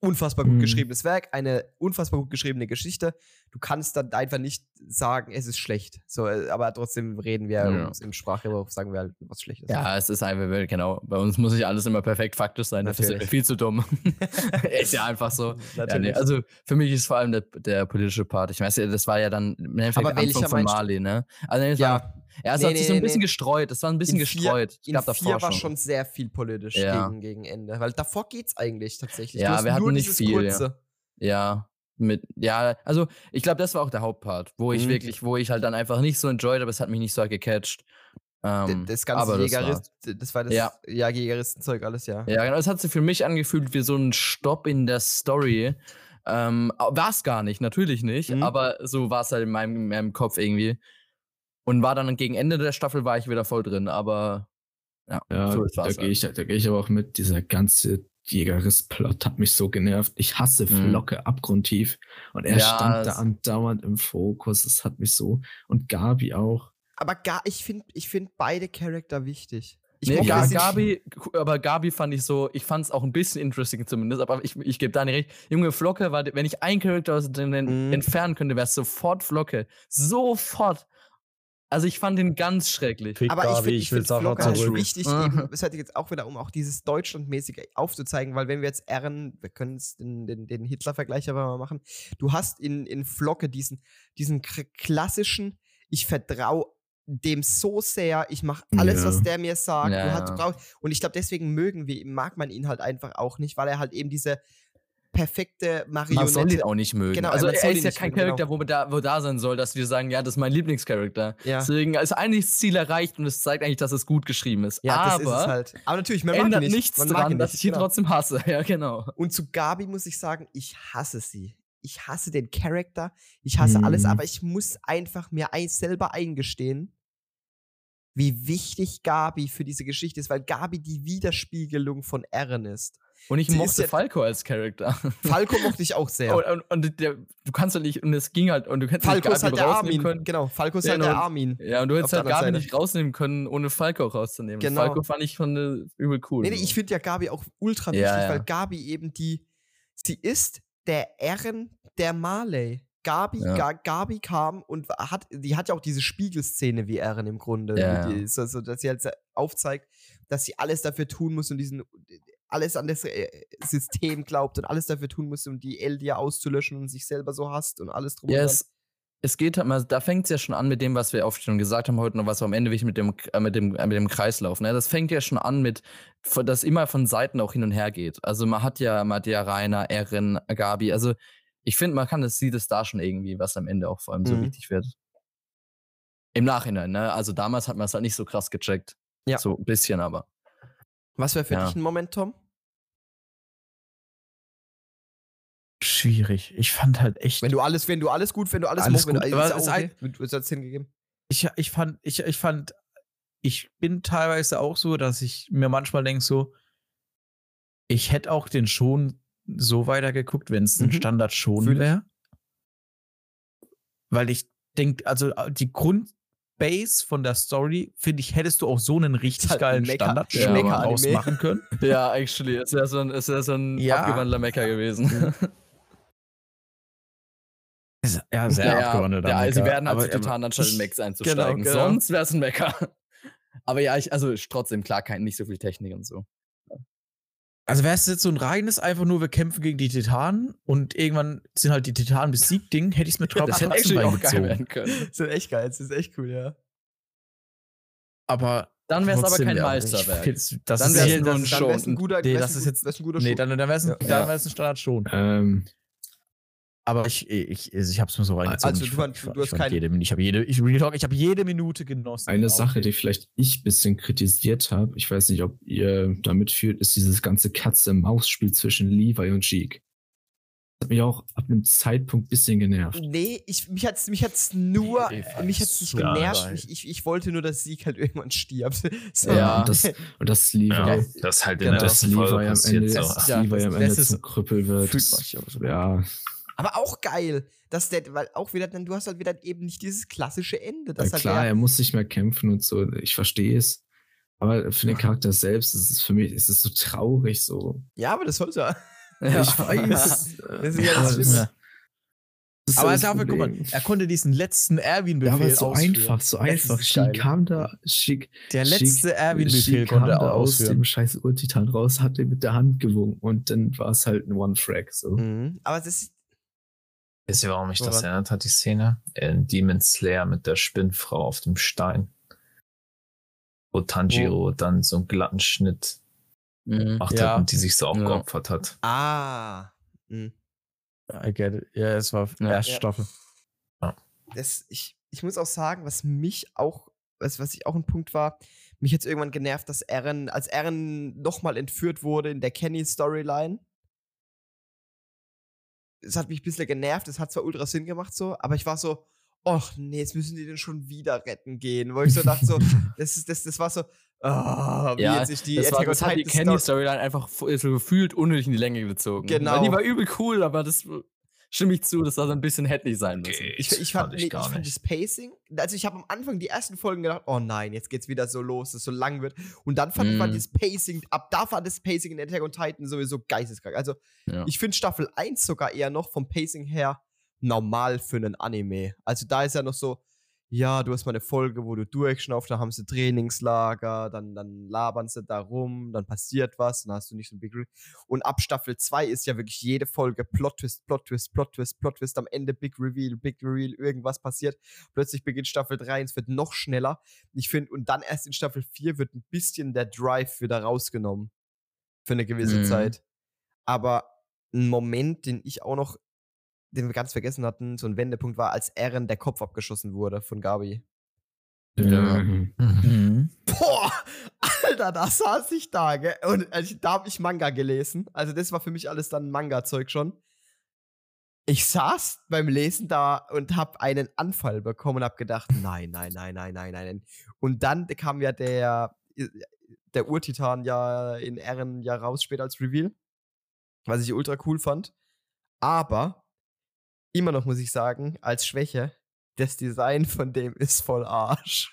unfassbar gut Mhm. geschriebenes Werk, eine unfassbar gut geschriebene Geschichte. Du kannst dann einfach nicht sagen, es ist schlecht. So, äh, aber trotzdem reden wir Ja. im Sprachgebrauch, sagen wir halt, was schlecht ist. Ja, es ist einfach, genau. Bei uns muss nicht alles immer perfekt faktisch sein. Dafür sind wir Natürlich. viel zu dumm. ist ja einfach so. Ja, nee, Natürlich. also für mich ist vor allem der, der politische Part. Ich weiß ja, das war ja dann im Endeffekt Aber Anfang von? Mali, ne? Also Ja. War, ja, es Nee, hat sich nee, so ein bisschen nee. gestreut. Es war ein bisschen In vier- gestreut. In gab vier davor war schon. sehr viel politisch Ja. gegen, gegen Ende. Weil davor geht's eigentlich tatsächlich. Ja, wir hatten nur nicht dieses viel, ja. kurze. Ja, mit, ja, also ich glaube, das war auch der Hauptpart, wo ich Mhm. wirklich, wo ich halt dann einfach nicht so enjoyed, aber es hat mich nicht so gecatcht. Ähm, Das ganze aber das Jägerist, das war das Ja. ja. Jägeristenzeug alles, ja. Ja, genau. Es hat sich für mich angefühlt wie so ein Stopp in der Story. Ähm, war es gar nicht, natürlich nicht, Mhm. aber so war es halt in meinem, in meinem Kopf irgendwie. Und war dann gegen Ende der Staffel war ich wieder voll drin, aber ja, Ja, so da gehe ich, da geh ich aber auch mit. Dieser ganze Jägeris-Plot hat mich so genervt. Ich hasse Mhm. Flocke abgrundtief. Und er Ja, stand da andauernd im Fokus. Das hat mich so. Und Gabi auch. Aber gar, ich finde ich find beide Charakter wichtig. Ich Nee, Ga Gabi, aber Gabi fand ich so, ich fand es auch ein bisschen interesting zumindest, aber ich, ich gebe da nicht recht. Junge, Flocke war, wenn ich einen Charakter aus den Mhm. entfernen könnte, wäre es sofort Flocke. Sofort. Also ich fand ihn ganz schrecklich. Fick Aber ich finde ich find Flocker halt wichtig, eben, es hat jetzt auch wieder, um auch dieses Deutschlandmäßige aufzuzeigen, weil wenn wir jetzt Ehren, wir können es den, den, den Hitler-Vergleich aber mal machen, du hast in, in Flocke diesen, diesen klassischen, ich vertraue dem so sehr, ich mache alles, Ja. was der mir sagt. Ja, du hast, du brauchst, und ich glaube, deswegen mögen wir, mag man ihn halt einfach auch nicht, weil er halt eben diese perfekte Man soll Marionette. auch nicht mögen. Genau, also man er ist ja nicht kein genau. Charakter, wo, da, wo da sein soll, dass wir sagen, ja, das ist mein Lieblingscharakter. Ja. Deswegen ist eigentlich das Ziel erreicht und es zeigt eigentlich, dass es gut geschrieben ist. Ja, das ist Aber halt. Aber natürlich, man ändert nicht. nichts man dran, ihn dass nicht, ich ihn genau. trotzdem hasse. Ja, genau. Und zu Gabi muss ich sagen, ich hasse sie. Ich hasse den Charakter, ich hasse alles, Mhm. aber ich muss einfach mir ein, selber eingestehen, wie wichtig Gabi für diese Geschichte ist, weil Gabi die Widerspiegelung von Eren ist. Und ich mochte ja- Falco als Charakter. Falco mochte ich auch sehr. Und, und, und der, du kannst halt nicht, und es ging halt, und du hättest Falco halt der Armin. können. Genau, Falco ist Ja, halt der. Armin. Ja, und du hättest halt Gabi anderen nicht rausnehmen können, ohne Falco rauszunehmen. Genau. Falco fand ich schon äh, übel cool. Nee, nee, ich finde ja Gabi auch ultra Ja, wichtig, ja. weil Gabi eben die, sie ist der Ehren der Marley. Gabi, Ja. Ga, Gabi kam und hat, die hat ja auch diese Spiegelszene wie Ehren im Grunde, Ja, ja. die, so, so, dass sie halt aufzeigt, dass sie alles dafür tun muss und diesen alles an das äh, System glaubt und alles dafür tun muss, um die Eldia auszulöschen und sich selber so hasst und alles drum Ja, und dran. es, geht halt mal, da fängt es ja schon an mit dem, was wir oft schon gesagt haben heute noch, was wir am Ende wichtig mit dem, äh, mit dem, äh, mit dem Kreislauf. Ne? Das fängt ja schon an mit, dass immer von Seiten auch hin und her geht. Also man hat ja, man hat ja Rainer, Erin, Gabi. Also ich finde, man kann das, sieht es da schon irgendwie, was am Ende auch vor allem so Mhm. wichtig wird. Im Nachhinein, ne? Also damals hat man es halt nicht so krass gecheckt. Ja. So ein bisschen aber. Was wäre für Ja. dich ein Moment, Tom? Schwierig. Ich fand halt echt. Wenn du alles, wenn du alles gut, wenn du alles, Alles wenn gut, du, aber ist ist okay. Du hast hingegeben. ich, ich fand, ich, ich fand, ich bin teilweise auch so, dass ich mir manchmal denke, so, ich hätte auch den schon so weitergeguckt, wenn es ein Mhm. Standard schon wäre. Weil ich denke, also die Grundbase von der Story, finde ich, hättest du auch so einen richtig halt geilen ein Mecha- Standard ja, ausmachen können. Ja, actually, es wäre so ein, es wär so ein Ja. abgewandelter Mecker gewesen. Ja, sehr Ja, abgewandelter Ja, sie Mecha. werden halt Aber- zu Titan anstatt in Max einzusteigen. Genau, genau. Sonst wäre es ein Mecker. Aber ja, ich, also trotzdem, klar, kein, nicht so viel Technik und so. Also wäre es jetzt so ein reines, einfach nur, wir kämpfen gegen die Titanen und irgendwann sind halt die Titanen besiegt Ding, hätte ich es mir trotzdem Das hätte actually auch geil werden können. Das ist echt geil, das ist echt cool, ja. Aber Dann wäre es aber kein Meisterwerk. ich Das Dann wäre es ein guter, Nee, das ist jetzt. ein guter Nee, dann, dann wäre es ein, Ja. ein Standard schon. Ähm, Aber ich, ich, also ich habe es mir so reingezogen. Also ich du fand- ich du hast ich fand kein- jede, ich habe jede, ich, Real Talk, ich habe jede Minute genossen. Eine Sache, die- vielleicht ich ein bisschen kritisiert habe, ich weiß nicht, ob ihr damit fühlt, ist dieses ganze Katze-Maus-Spiel zwischen Levi und Jeek. Das hat mich auch ab einem Zeitpunkt ein bisschen genervt. Nee, ich, mich hat's, mich hat's nur, fand mich hat's nicht genervt. Ich, ich, ich wollte nur, dass Sieg halt irgendwann stirbt. So. Ja. Und das, und das Levi, Ja, das halt in Genau. Folge Levi am. Ende, So. dass Ja, Levi das- am das Ende ist- zum Krüppel wird. fühlt das-. Ja, Aber auch geil, dass der, weil auch wieder, dann du hast halt wieder eben nicht dieses klassische Ende. ja, Das halt klar, er muss nicht mehr kämpfen und so. Ich verstehe es. Aber für den Charakter selbst ist es für mich, ist es so traurig, so. ja, aber das sollte er. Ja. Ich weiß. Das ist ja aber das Schlimme. das ist Aber dafür, guck mal, er konnte diesen letzten Ja, Erwin-Befehl aber so ausführen. einfach, so Das einfach. She kam da, she, Der letzte Erwin-Befehl konnte er da aus dem scheiß Urtitan raus, hat den mit der Hand gewunken und dann war es halt ein One-Frag, so. Mhm. Aber das ist, Wisst ihr, warum mich das Woran? erinnert hat, die Szene? In Demon Slayer mit der Spinnfrau auf dem Stein. Wo Tanjiro dann so einen glatten Schnitt Mhm. macht Ja. hat und die sich so Ja. aufgeopfert hat. ah. Mhm. I get it. Ja, es war Ja. erste Ja. Staffel. das, ich, ich muss auch sagen, was mich auch, was, was ich auch ein Punkt war, mich jetzt irgendwann genervt, dass Eren, als Eren nochmal entführt wurde in der Kenny-Storyline. Es hat mich ein bisschen genervt, es hat zwar ultra Sinn gemacht so, aber ich war so, ach nee, jetzt müssen die den schon wieder retten gehen. Wo ich so dachte, so, das, ist, das, das war so, ah, wie Ja, jetzt sich die das, war, das hat die Titan Story- Kenny-Storyline einfach so gefühlt unnötig in die Länge gezogen. Genau. Weil die war übel cool, aber das stimme ich zu, das war so ein bisschen hätte nicht sein müssen. Ich, ich, fand, nee, ich fand das Pacing, also ich habe am Anfang die ersten Folgen gedacht, oh nein, jetzt geht's wieder so los, dass es so lang wird. Und dann fand ich Mm. das Pacing, ab da war das Pacing in Attack on Titan sowieso geisteskrank. Also Ja. ich finde Staffel 1 sogar eher noch vom Pacing her normal für einen Anime. Also da ist ja noch so, ja, du hast mal eine Folge, wo du durchschnaufst, da haben sie Trainingslager, dann, dann labern sie da rum, dann passiert was, dann hast du nicht so ein Big Re Und ab Staffel 2 ist ja wirklich jede Folge Plot Twist, Plot Twist, Plot Twist, Plot Twist, am Ende Big Reveal, Big Reveal, irgendwas passiert. Plötzlich beginnt Staffel 3 und es wird noch schneller. Ich finde, und dann erst in Staffel 4 wird ein bisschen der Drive wieder rausgenommen. Für eine gewisse Mhm. Zeit. Aber ein Moment, den ich auch noch, den wir ganz vergessen hatten, so ein Wendepunkt war, als Eren der Kopf abgeschossen wurde von Gabi. Ja. Mhm. Boah, Alter, da saß ich da, gell? Und also, da habe ich Manga gelesen. Also, das war für mich alles dann Manga-Zeug schon. Ich saß beim Lesen da und habe einen Anfall bekommen und habe gedacht, nein, nein, nein, nein, nein, nein. Und dann kam ja der, der Urtitan ja in Ehren ja raus später als Reveal. was ich ultra cool fand. Aber immer noch muss ich sagen, als Schwäche, das Design von dem ist voll Arsch.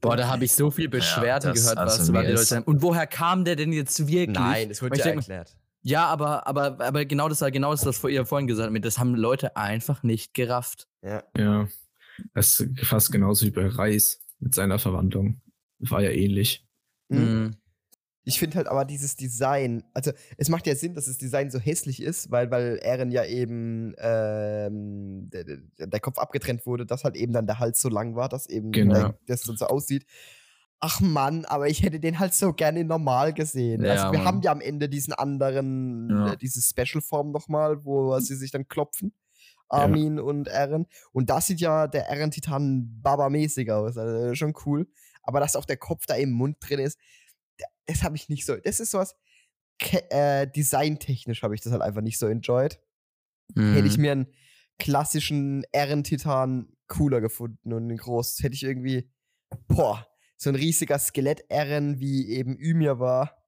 Boah, da habe ich so viel Beschwerden das- gehört, was also über mir die Leute Und woher kam der denn jetzt wirklich? Nein, wird ich ja erklärt. Ja, aber, aber, aber genau das war genau das, was ihr vorhin gesagt habt. Das haben Leute einfach nicht gerafft. Ja. Ja. Das ist fast genauso wie bei Reis mit seiner Verwandlung. War ja ähnlich. Mhm. Ich finde halt aber dieses Design, also es macht ja Sinn, dass das Design so hässlich ist, weil, weil Eren ja eben ähm, der, der- Kopf abgetrennt wurde, dass halt eben dann der Hals so lang war, dass eben Genau. der, das so, so aussieht. Ach Mann, aber ich hätte den halt so gerne normal gesehen. Ja, also wir Mann. haben ja am Ende diesen anderen, Ja. äh, diese Special-Form nochmal, wo sie sich dann klopfen. Armin und Eren. Und da sieht ja der Eren-Titan Baba-mäßig aus. Also schon cool. Aber dass auch der Kopf da im Mund drin ist, das habe ich nicht so. Das ist sowas. ke- Äh, designtechnisch habe ich das halt einfach nicht so enjoyed. Hätte ich Mhm. mir einen klassischen Eren-Titan cooler gefunden und einen groß. Hätte ich irgendwie, boah, so ein riesiger Skelett-Eren wie eben Ymir war.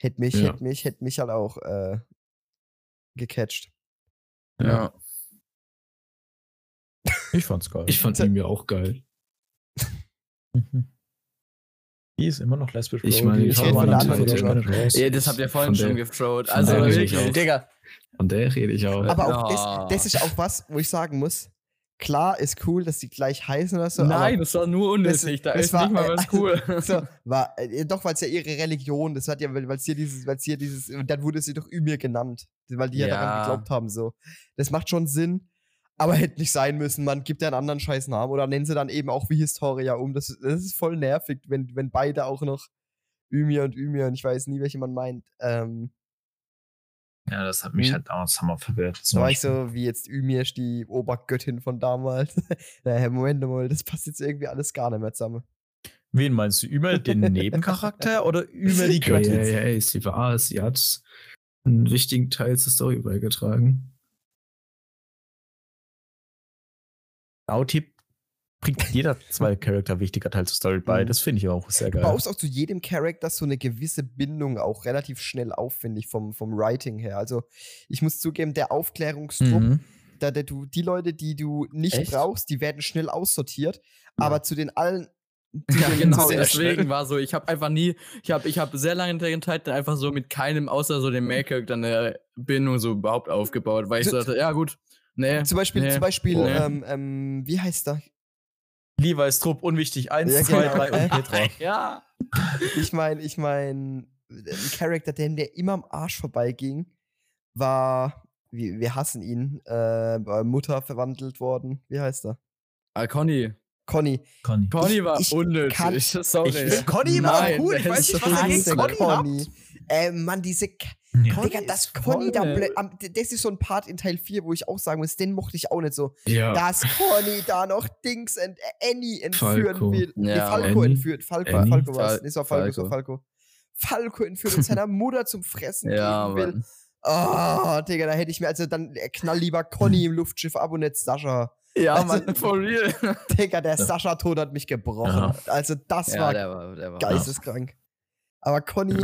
Hätte mich, Ja. hätte mich, hätte mich halt auch äh, gecatcht. Ja. Ich fand's geil. Ich fand ihn ja auch geil. Die ist immer noch lesbisch. Ich meine, Die ich rede von der anderen? Ja, das habt ihr vorhin Von schon von Also der rede ich wirklich, auch. Digga. Von der rede ich auch. Aber auch Ah. das, das ist auch was, wo ich sagen muss, klar ist cool, dass die gleich heißen oder so. Nein, das war nur unnötig. da das ist war, nicht mal äh, was cool. so, war, äh, doch, weil es ja ihre Religion, das hat ja, weil es hier dieses, weil es hier dieses, und dann wurde sie doch Ymir genannt, weil die ja, daran Ja. geglaubt haben, so. Das macht schon Sinn, aber hätte nicht sein müssen, man gibt ja einen anderen scheiß Namen oder nennen sie dann eben auch wie Historia um. Das, das ist voll nervig, wenn, wenn beide auch noch Ymir und Ymir und ich weiß nie, welche man meint. Ähm, Ja, das hat mich Mhm. halt auch hammer verwirrt. so war ich so, wie jetzt Ymir ist die Obergöttin von damals. naja, Moment mal, das passt jetzt irgendwie alles gar nicht mehr zusammen. Wen meinst du? Über den Nebencharakter oder über die Göttin? hey, hey, sie war, sie hat einen wichtigen Teil zur Story beigetragen. Auti bringt jeder zwei Charakter wichtiger Teil zur Story bei. Mhm. Das finde ich auch sehr Du geil. baust auch zu jedem Charakter so eine gewisse Bindung auch relativ schnell auf, finde ich, vom, vom Writing her. Also, ich muss zugeben, der Aufklärungstrupp, Mhm. da, der, du, die Leute, die du nicht Echt? brauchst, die werden schnell aussortiert. Aber zu den allen. Ja, genau, deswegen war so, ich habe einfach nie, ich habe ich hab sehr lange in der Zeit einfach so mit keinem, außer so dem Make-up, eine Bindung so überhaupt aufgebaut, weil ich so dachte, ja gut, nee. Zum Beispiel, nee, zum Beispiel nee. ähm, ähm, wie heißt der? Levi's Trupp, unwichtig. Eins, Ja, zwei, genau. drei und Petra. Ja. Ich meine, ich meine, ein Charakter, der mir immer am Arsch vorbeiging, war, wir, wir hassen ihn, äh, bei Mutter verwandelt worden. Wie heißt er? Ah, Conny. Conny. Conny. Conny war ich unnötig. kann- Sorry. Ich Conny Nein, gut. Ich weiß ist nicht, was er gegen Conny habt. Äh, Mann, diese. Ja. Digga, das ist Conny da. Das ist so ein Part in Teil 4, wo ich auch sagen muss, den mochte ich auch nicht so. Ja. Dass Conny da noch Dings und äh, Annie entführen Falco. will. Nee, Ja, Falco Annie? entführt. Falco, Annie? Falco was? Fal- Nee, es war Falco, es war Falco. Falco entführt und seiner Mutter zum Fressen ja, geben will. Mann. Oh, Digga, da hätte ich mir, also dann äh, knall lieber Conny im Luftschiff ab und nicht Sascha. Ja, Also- Mann, for real. Digga, der Sascha-Tod hat mich gebrochen. Ja. Also das ja, war der war, der war. geisteskrank. Aber Conny,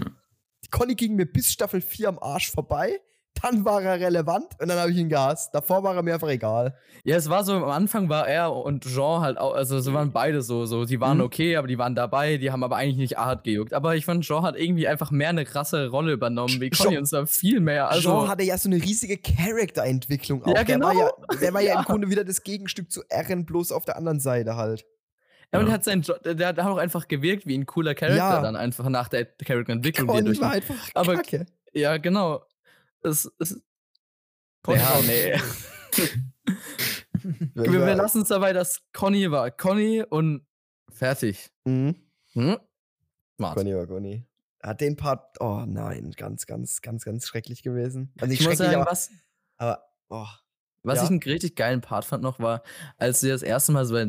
Conny ging mir bis Staffel 4 am Arsch vorbei. Dann war er relevant und dann habe ich ihn gehasst. Davor war er mir einfach egal. Ja, es war so, am Anfang war er und Jean halt auch, also sie waren beide so, so, die waren Mhm. okay, aber die waren dabei, die haben aber eigentlich nicht hart gejuckt. Aber ich fand, Jean hat irgendwie einfach mehr eine krasse Rolle übernommen wie Conny Jean- und zwar viel mehr. Also, Jean hatte ja so eine riesige Charakterentwicklung auch. Ja, Der war ja, genau. der war ja, Ja. im Grunde wieder das Gegenstück zu Eren, bloß auf der anderen Seite halt. Ja, und Ja. hat sein, Jo- der, hat auch einfach gewirkt wie ein cooler Charakter Ja. dann einfach nach der Charakterentwicklung, die er Conny durch. war einfach aber- kacke. Ja, genau. Es, es, Conny ja, nee. wir, wir lassen es dabei, dass Conny war. Conny und fertig. Mhm. Hm? Smart. Conny war Conny. Hat den Part, oh nein, ganz, ganz, ganz, ganz schrecklich gewesen. Also nicht Ich muss schrecklich, sagen, aber, was, aber oh. Was Ja. ich einen richtig geilen Part fand noch war, als wir das erste Mal so äh,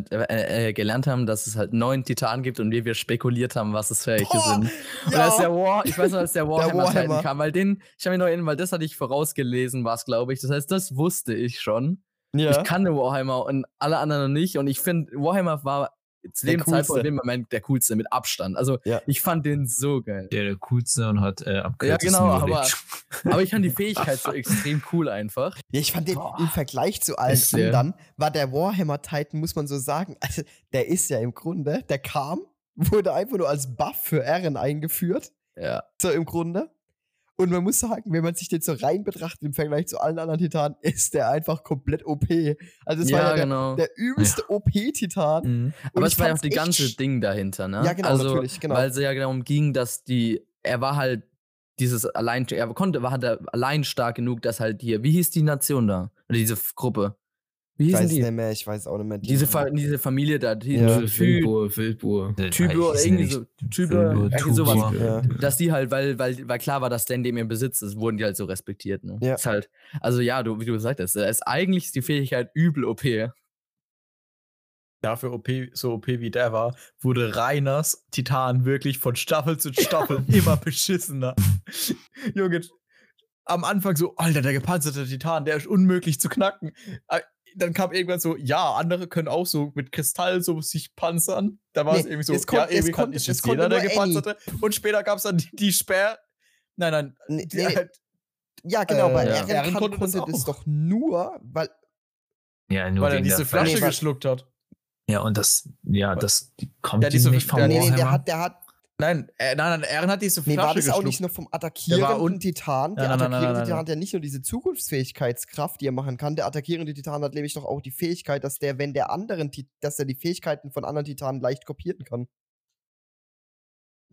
äh, gelernt haben, dass es halt neun Titanen gibt und wir, wir spekuliert haben, was es für welche sind. Und ja. als der War, ich weiß noch, als der Warhammer, Titan Warhammer. kam, weil den, ich habe mich noch erinnert, weil das hatte ich vorausgelesen, war es, glaube ich. Das heißt, das wusste ich schon. Ja. Ich kannte Warhammer und alle anderen noch nicht. Und ich finde, Warhammer war zu Der dem Zeitpunkt dem Moment der coolste mit Abstand. Also Ja. ich fand den so geil. Der der coolste und hat äh, am Ja, genau, aber, aber ich fand die Fähigkeit so extrem cool einfach. Ja, ich fand den Boah. im Vergleich zu allen Ist der- anderen, war der Warhammer Titan, muss man so sagen, also der ist ja im Grunde, der kam, wurde einfach nur als Buff für Ehren eingeführt, Ja. so im Grunde. Und man muss sagen, wenn man sich den so rein betrachtet im Vergleich zu allen anderen Titanen, ist der einfach komplett OP. Also es war ja, ja der, genau. der übelste OP-Titan. Mhm. Aber es war ja auch die ganze Ding dahinter, ne? Ja, genau, also, natürlich, genau. Weil es ja darum ging, dass die, er war halt dieses allein, er konnte, war halt allein stark genug, dass halt hier, wie hieß die Nation da? Oder diese Gruppe? Wie Ich hießen weiß die? nicht mehr, ich weiß auch nicht mehr. Diese, Fa diese Familie da, die Ja. Ich oder weiß irgendwie so, oder irgendwie sowas. Ja. Dass die halt, weil, weil, weil klar war, dass der in dem ihr Besitz ist, wurden die halt so respektiert, ne? Ja. Ist halt, also ja, du, wie du gesagt hast, ist eigentlich ist die Fähigkeit übel OP. Dafür OP, so OP wie der war, wurde Reiners Titan wirklich von Staffel zu Staffel immer beschissener. Junge, am Anfang so, Alter, der gepanzerte Titan, der ist unmöglich zu knacken. Dann kam irgendwann so, ja, andere können auch so mit Kristall so sich panzern. Da war es Nee, irgendwie so, es kon- ja, es irgendwie konnte- ist es jetzt jeder konnte der gepanzerte. Und später gab es dann die, die Sperr. Nein, nein, Nee, die nee, halt, ja, genau, Äh, bei ja. Eren, Eren kann, konnte konnte das das, doch nur, weil Ja, nur weil er der diese Flasche geschluckt hat. Ja, und das, ja, das kommt Ja, die diese- nicht vom Ja, nee, nee, der hat, der hat, Nein, äh, nein, nein, Eren hat diese nee, Flasche war das auch geschluckt. nicht nur vom attackierenden Titan? Der Nein, attackierende nein, nein, Titan hat ja nicht nur diese Zukunftsfähigkeitskraft, die er machen kann. Der attackierende Titan hat nämlich doch auch die Fähigkeit, dass der, wenn der anderen, dass er die Fähigkeiten von anderen Titanen leicht kopieren kann.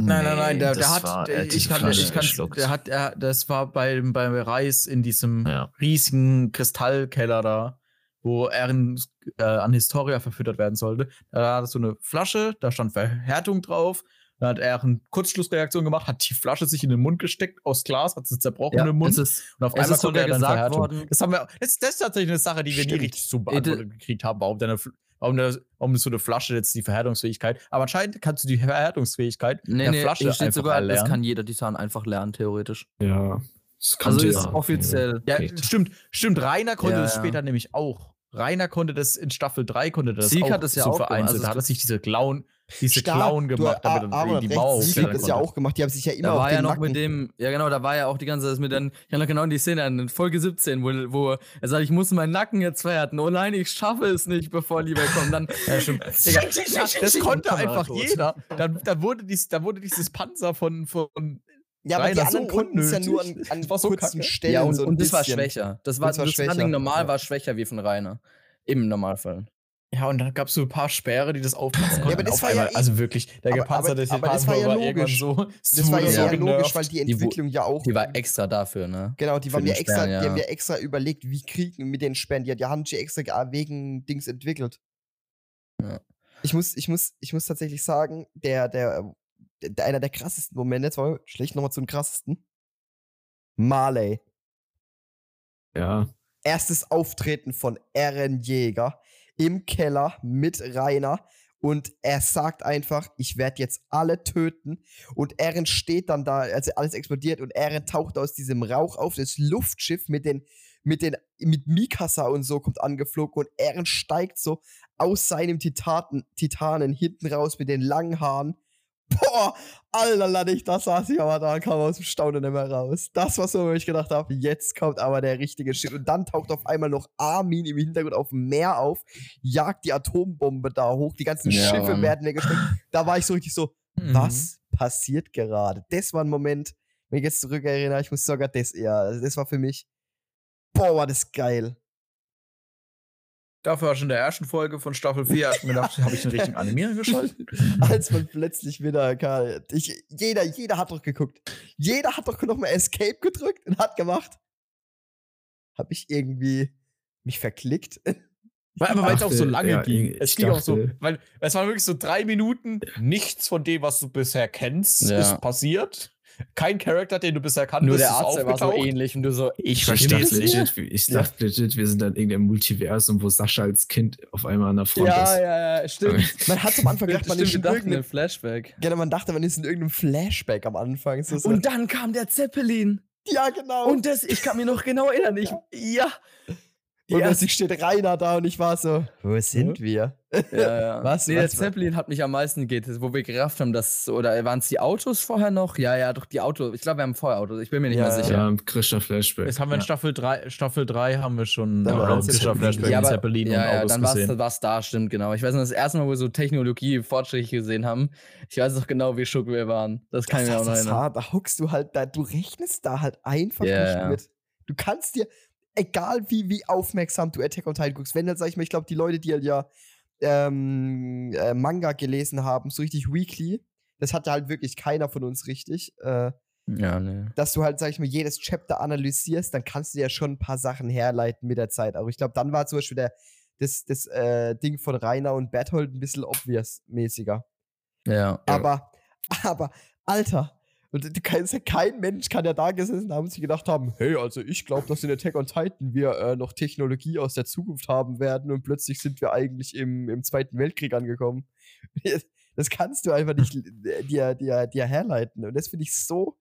Nein, nein, nein, der, das der hat, war, hat ich kann, Flasche ich kann, geschluckt. der hat, er, das war beim, beim Reis in diesem Ja. riesigen Kristallkeller da, wo Eren äh, an Historia verfüttert werden sollte. Da hat er so eine Flasche, da stand Verhärtung drauf. Dann hat er eine Kurzschlussreaktion gemacht, hat die Flasche sich in den Mund gesteckt aus Glas, hat sie zerbrochen im Mund. ist, und auf einmal ist konnte er dann gesagt Verhärtung. worden, Das, haben wir, das, das ist tatsächlich eine Sache, die wir nie Stimmt. richtig so beantwortet gekriegt haben, warum, deine, warum, der, warum so eine Flasche jetzt die Verhärtungsfähigkeit. Aber anscheinend kannst du die Verhärtungsfähigkeit nee, der nee, Flasche steht einfach sogar, das erlernen. kann jeder Titan einfach lernen, theoretisch. Ja. Das Also ist ja- offiziell. Ja, Okay. stimmt, stimmt. Rainer konnte Ja, das ja. später nämlich auch. Rainer konnte das in Staffel 3 konnte das Sieg auch hat es ja so auch gemacht. vereinzelt. Also da hat er sich diese Clown, diese Stark. Clown Du, gemacht, damit er Aaron die Mauer hat das ja auch gemacht. Die haben sich ja immer Da auf war den ja noch Nacken. mit dem, ja genau, da war ja auch die ganze Zeit mit den, ich habe noch genau die Szene in Folge 17, wo, wo er sagt, ich muss meinen Nacken jetzt verhärten. Oh nein, ich schaffe es nicht, bevor Lieber kommt. Dann, Ja, stimmt. Digga, das konnte einfach jeder. Dann, dann, wurde dies, dann wurde dieses Panzer von, von Ja, aber die so anderen konnten es ja nur an, an so kurzen kacke. Stellen. ja, und, so ein und das war schwächer. Das war, Das war das schwächer, normal ja. war schwächer wie von Rainer. Im Normalfall. Ja, und dann gab es so ein paar Sperre, die das aufpassen konnten. aber das auf war ja einmal, eh- also wirklich, der aber- gepanzerte aber- aber das Titan war ja irgendwann logisch. so. Das war ja wurde sehr so logisch, weil die Die Entwicklung ja auch. Die war extra dafür, ne? Genau, die waren ja extra, Sperren, die haben ja. ja extra überlegt, wie kriegen mit den Sperren. Die, die haben sie extra ge- wegen Dings entwickelt. Ja. Ich muss, ich muss, ich muss tatsächlich sagen, der, der, der einer der krassesten Momente, jetzt wir schlecht nochmal zum krassesten. Marley. Ja. Erstes Auftreten von Eren Jäger im Keller mit Rainer und er sagt einfach, ich werde jetzt alle töten und Eren steht dann da, als alles explodiert und Eren taucht aus diesem Rauch auf, das Luftschiff mit den mit den mit Mikasa und so kommt angeflogen und Eren steigt so aus seinem Titaten, Titanen hinten raus mit den langen Haaren. Boah, Alter, lade ich, da saß ich aber da, kam aus dem Staunen nicht mehr raus. Das war so, wo ich gedacht habe, jetzt kommt aber der richtige Shit. Und dann taucht auf einmal noch Armin im Hintergrund auf dem Meer auf, jagt die Atombombe da hoch, die ganzen Ja, Schiffe Mann. werden weggesteckt. Da war ich so richtig so, Mhm. was passiert gerade? Das war ein Moment, wenn ich jetzt zurückerinnere, ich muss sogar das eher, also das war für mich, boah, war das geil. Dafür war schon in der ersten Folge von Staffel 4 hab ich mir gedacht, habe ich den richtigen Animierer geschaltet? Als man plötzlich wieder, Karl, ich, jeder, jeder hat doch geguckt. Jeder hat doch noch mal Escape gedrückt und hat gemacht. Hab ich irgendwie mich verklickt? Weil, aber weil es auch so dachte, lange ja, ging. Es ging auch so, dachte- weil es waren wirklich so drei Minuten, nichts von dem, was du bisher kennst, Ja. ist passiert. Kein Charakter, den du bisher kanntest, Nur der Arzt, war so ähnlich und du so, Ich Ich verstehe es nicht. legit, ich dachte legit, wir sind dann in irgendeinem Multiversum, wo Sascha als Kind auf einmal an der Front ja, ist. ja, ja, stimmt. Man hat am Anfang gedacht, man ist in irgendeinem, Flashback. genau, man dachte, man ist in irgendeinem Flashback am Anfang. So, so. Und dann kam der Zeppelin. ja, genau. Und das, ich kann mich noch genau erinnern. Ich, ja. Und plötzlich steht Rainer da und ich war so, wo sind wir? Ja, ja. Was? Nee, Was? der Zeppelin hat mich am meisten geht, wo wir gerafft haben, dass, oder waren es die Autos vorher noch? Ja, ja, doch die Autos. Ich glaube, wir haben vorher Autos. Ich bin mir nicht Ja, mehr sicher. Ja, Christa Flashback. Jetzt haben wir in Ja. Staffel 3, Staffel 3 haben wir schon war Zeppelin Flashback. Ja, aber- Zeppelin ja, und ja, Autos dann war gesehen. es da, stimmt, genau. Ich weiß noch, das erste Mal, wo wir so Technologie, Fortschritte gesehen haben. Ich weiß noch genau, wie schock wir waren. Das kann ich mir auch noch das erinnern. hart. Da huckst du halt, da, du rechnest da halt einfach Ja, nicht ja. mit. Du kannst dir, egal wie, wie aufmerksam du Attack on Titan guckst, wenn halt, sag ich mal, ich glaube, die Leute, die halt ja ähm, äh, Manga gelesen haben, so richtig weekly, das hatte halt wirklich keiner von uns richtig, äh, Ja, nee. dass du halt, sag ich mal, jedes Chapter analysierst, dann kannst du ja schon ein paar Sachen herleiten mit der Zeit. Aber ich glaube, dann war zum Beispiel der, das, das äh, Ding von Rainer und Berthold ein bisschen obvious-mäßiger. Ja. Aber, aber, Alter, und kannst kein Mensch kann ja da gesessen haben und sich gedacht haben, hey, also ich glaube, dass in Attack on Titan wir äh, noch Technologie aus der Zukunft haben werden und plötzlich sind wir eigentlich im, im Zweiten Weltkrieg angekommen. Das kannst du einfach nicht dir, dir, dir herleiten. Und das finde ich so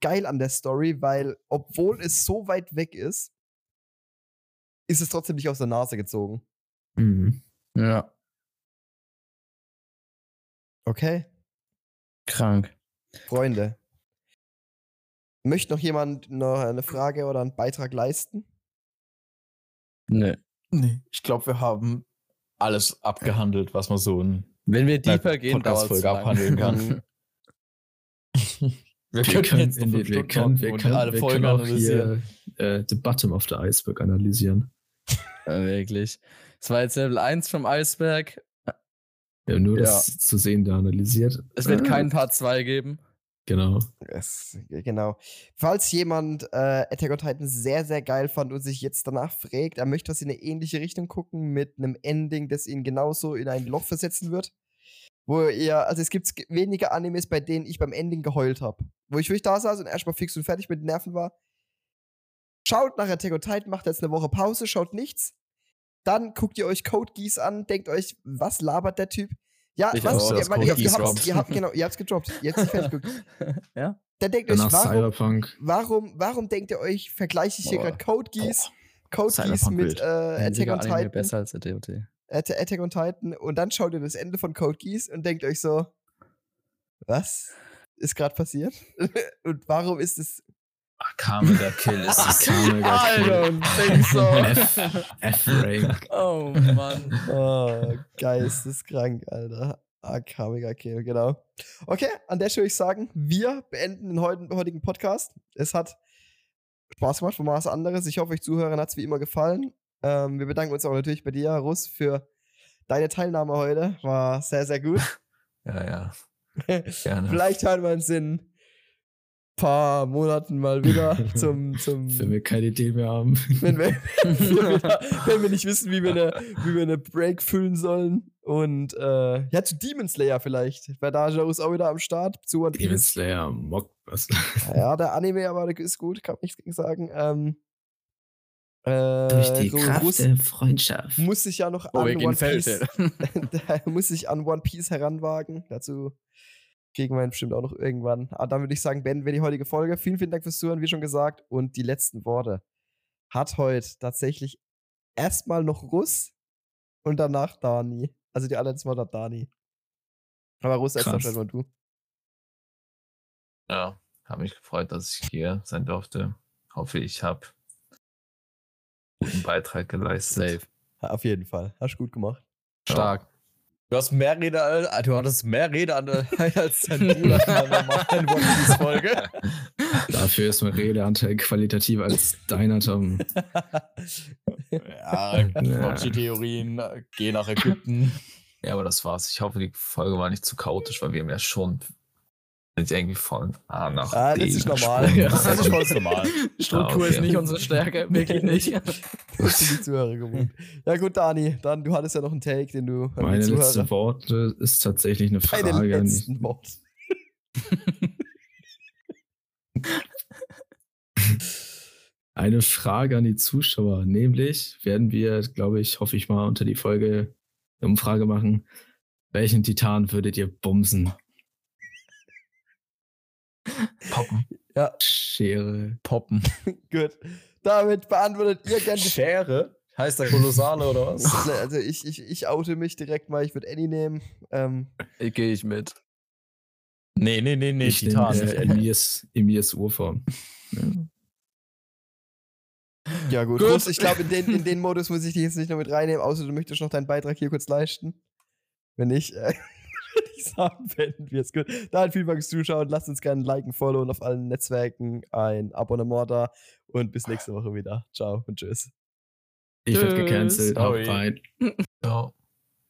geil an der Story, weil, obwohl es so weit weg ist, ist es trotzdem nicht aus der Nase gezogen. Mhm. Ja. Okay, Krank. Freunde. Möchte noch jemand noch eine Frage oder einen Beitrag leisten? Nee. Nee, ich glaube, wir haben alles abgehandelt, was man so in Wenn wir deeper gehen, es Podcast-Folge abhandeln kann. Wir können, jetzt noch in die- wir können, wir können, alle wir Folgen können auch analysieren. hier äh, the bottom of the iceberg analysieren. Ja, wirklich. Das war jetzt Level 1 vom Eisberg. Haben nur Ja. das zu sehen da analysiert. Es wird Ah, keinen Part 2 geben. Genau. Es, genau. Falls jemand äh, Attack on Titan sehr, sehr geil fand und sich jetzt danach fragt, er möchte was in eine ähnliche Richtung gucken, mit einem Ending, das ihn genauso in ein Loch versetzen wird. Wo ihr, also es gibt wenige Animes, bei denen ich beim Ending geheult habe. Wo ich wirklich da saß und erstmal fix und fertig mit den Nerven war. Schaut nach Attack on Titan, macht jetzt eine Woche Pause, schaut nichts. Dann guckt ihr euch Code Geass an, denkt euch, was labert der Typ? Ja, Ich was? auch, ihr, Code ihr, ihr, droppt. ihr habt, genau, ihr habt's gedroppt. Ihr habt's nicht fertig geguckt. ja? Dann denkt euch, Danach warum, Cyberpunk. warum, warum denkt ihr euch, vergleiche ich hier gerade Code Geass, Code Geass mit äh, Attack on Titan, besser als der DOT. Atta- Attack on Titan und dann schaut ihr das Ende von Code Geass und denkt euch so, was ist gerade passiert? und warum ist es Akame der Kill ist es. Kame, I don't think so. F, F-Rank. Oh Mann. Oh, geisteskrank, Alter. AK, mega Kill, genau. Okay, an der Stelle würde ich sagen, wir beenden den heutigen, Podcast. Es hat Spaß gemacht, war was anderes. Ich hoffe, euch Zuhörern hat es wie immer gefallen. Ähm, wir bedanken uns auch natürlich bei dir, Russ, für deine Teilnahme heute. War sehr, sehr gut. Ja, ja. Gerne. Vielleicht hören wir uns in paar Monaten mal wieder zum, zum Wenn wir keine Idee mehr haben. wenn wir, wenn, wir wenn wir nicht wissen, wie wir eine, wie wir eine Break füllen sollen. Und äh, ja, zu Demon Slayer vielleicht. Weil da ist auch wieder am Start. Zu One Demon. Slayer, Mock, was? Ja, der Anime aber der ist gut, kann man nichts gegen sagen. Ähm, äh, Durch die Ru- Kraft Russ der Freundschaft. muss sich ja noch Oh, an One Piece, muss sich an One Piece heranwagen. Dazu kriegen wir ihn bestimmt auch noch irgendwann. Aber dann würde ich sagen, beenden wir die heutige Folge. Vielen, vielen Dank fürs Zuhören, wie schon gesagt. Und die letzten Worte hat heute tatsächlich erstmal noch Russ und danach Dani. Also die allerletzten Worte hat Dani. Aber Russ, erst Krass. mal du. Ja, habe mich gefreut, dass ich hier sein durfte. Hoffe, ich habe guten Beitrag geleistet. Safe. Ja, auf jeden Fall. Hast du gut gemacht. Stark. Du hast mehr Rede, äh, du hattest mehr Rede an der, als dein Bruder in einer normalen One Piece Folge. Dafür ist mein Redeanteil qualitativer als deiner, Tom. Ja, Conchi-Theorien, äh, geh nach Ägypten. Ja, aber das war's. Ich hoffe, die Folge war nicht zu chaotisch, weil wir haben ja schon sind irgendwie von A nach Ah, B das ist normal. Ja, das ist voll normal. Struktur okay. ist nicht unsere Stärke, wirklich nicht. Das sind die Zuhörer gewohnt. Ja gut, Dani, dann du hattest ja noch einen Take, den du Meine letzte Worte ist tatsächlich eine Frage an letzten Worte. eine Frage an die Zuschauer. Nämlich werden wir, glaube ich, hoffe ich mal, unter die Folge eine Umfrage machen. Welchen Titan würdet ihr bumsen? Poppen. Ja, Schere. Poppen. gut. Damit beantwortet ihr gerne Schere? Heißt der Kolossale oder was? Also ich, ich, ich oute mich direkt mal, ich würde Annie nehmen. Ähm, Ich gehe ich mit. Nee, nee, nee, nee, ich Titan. nehme, äh, Emirs, Emirs Urform. Ja. ja gut, Gut. Ich glaube, in den, in den Modus muss ich dich jetzt nicht noch mit reinnehmen, außer du möchtest noch deinen Beitrag hier kurz leisten. Wenn nicht, äh, ich sagen, beenden wir es gut. Dann vielen Dank fürs Zuschauen. Lasst uns gerne liken, followen auf allen Netzwerken, ein Abonnement da und bis nächste Woche wieder. Ciao und tschüss. Ich werde gecancelt. Rein. Ja.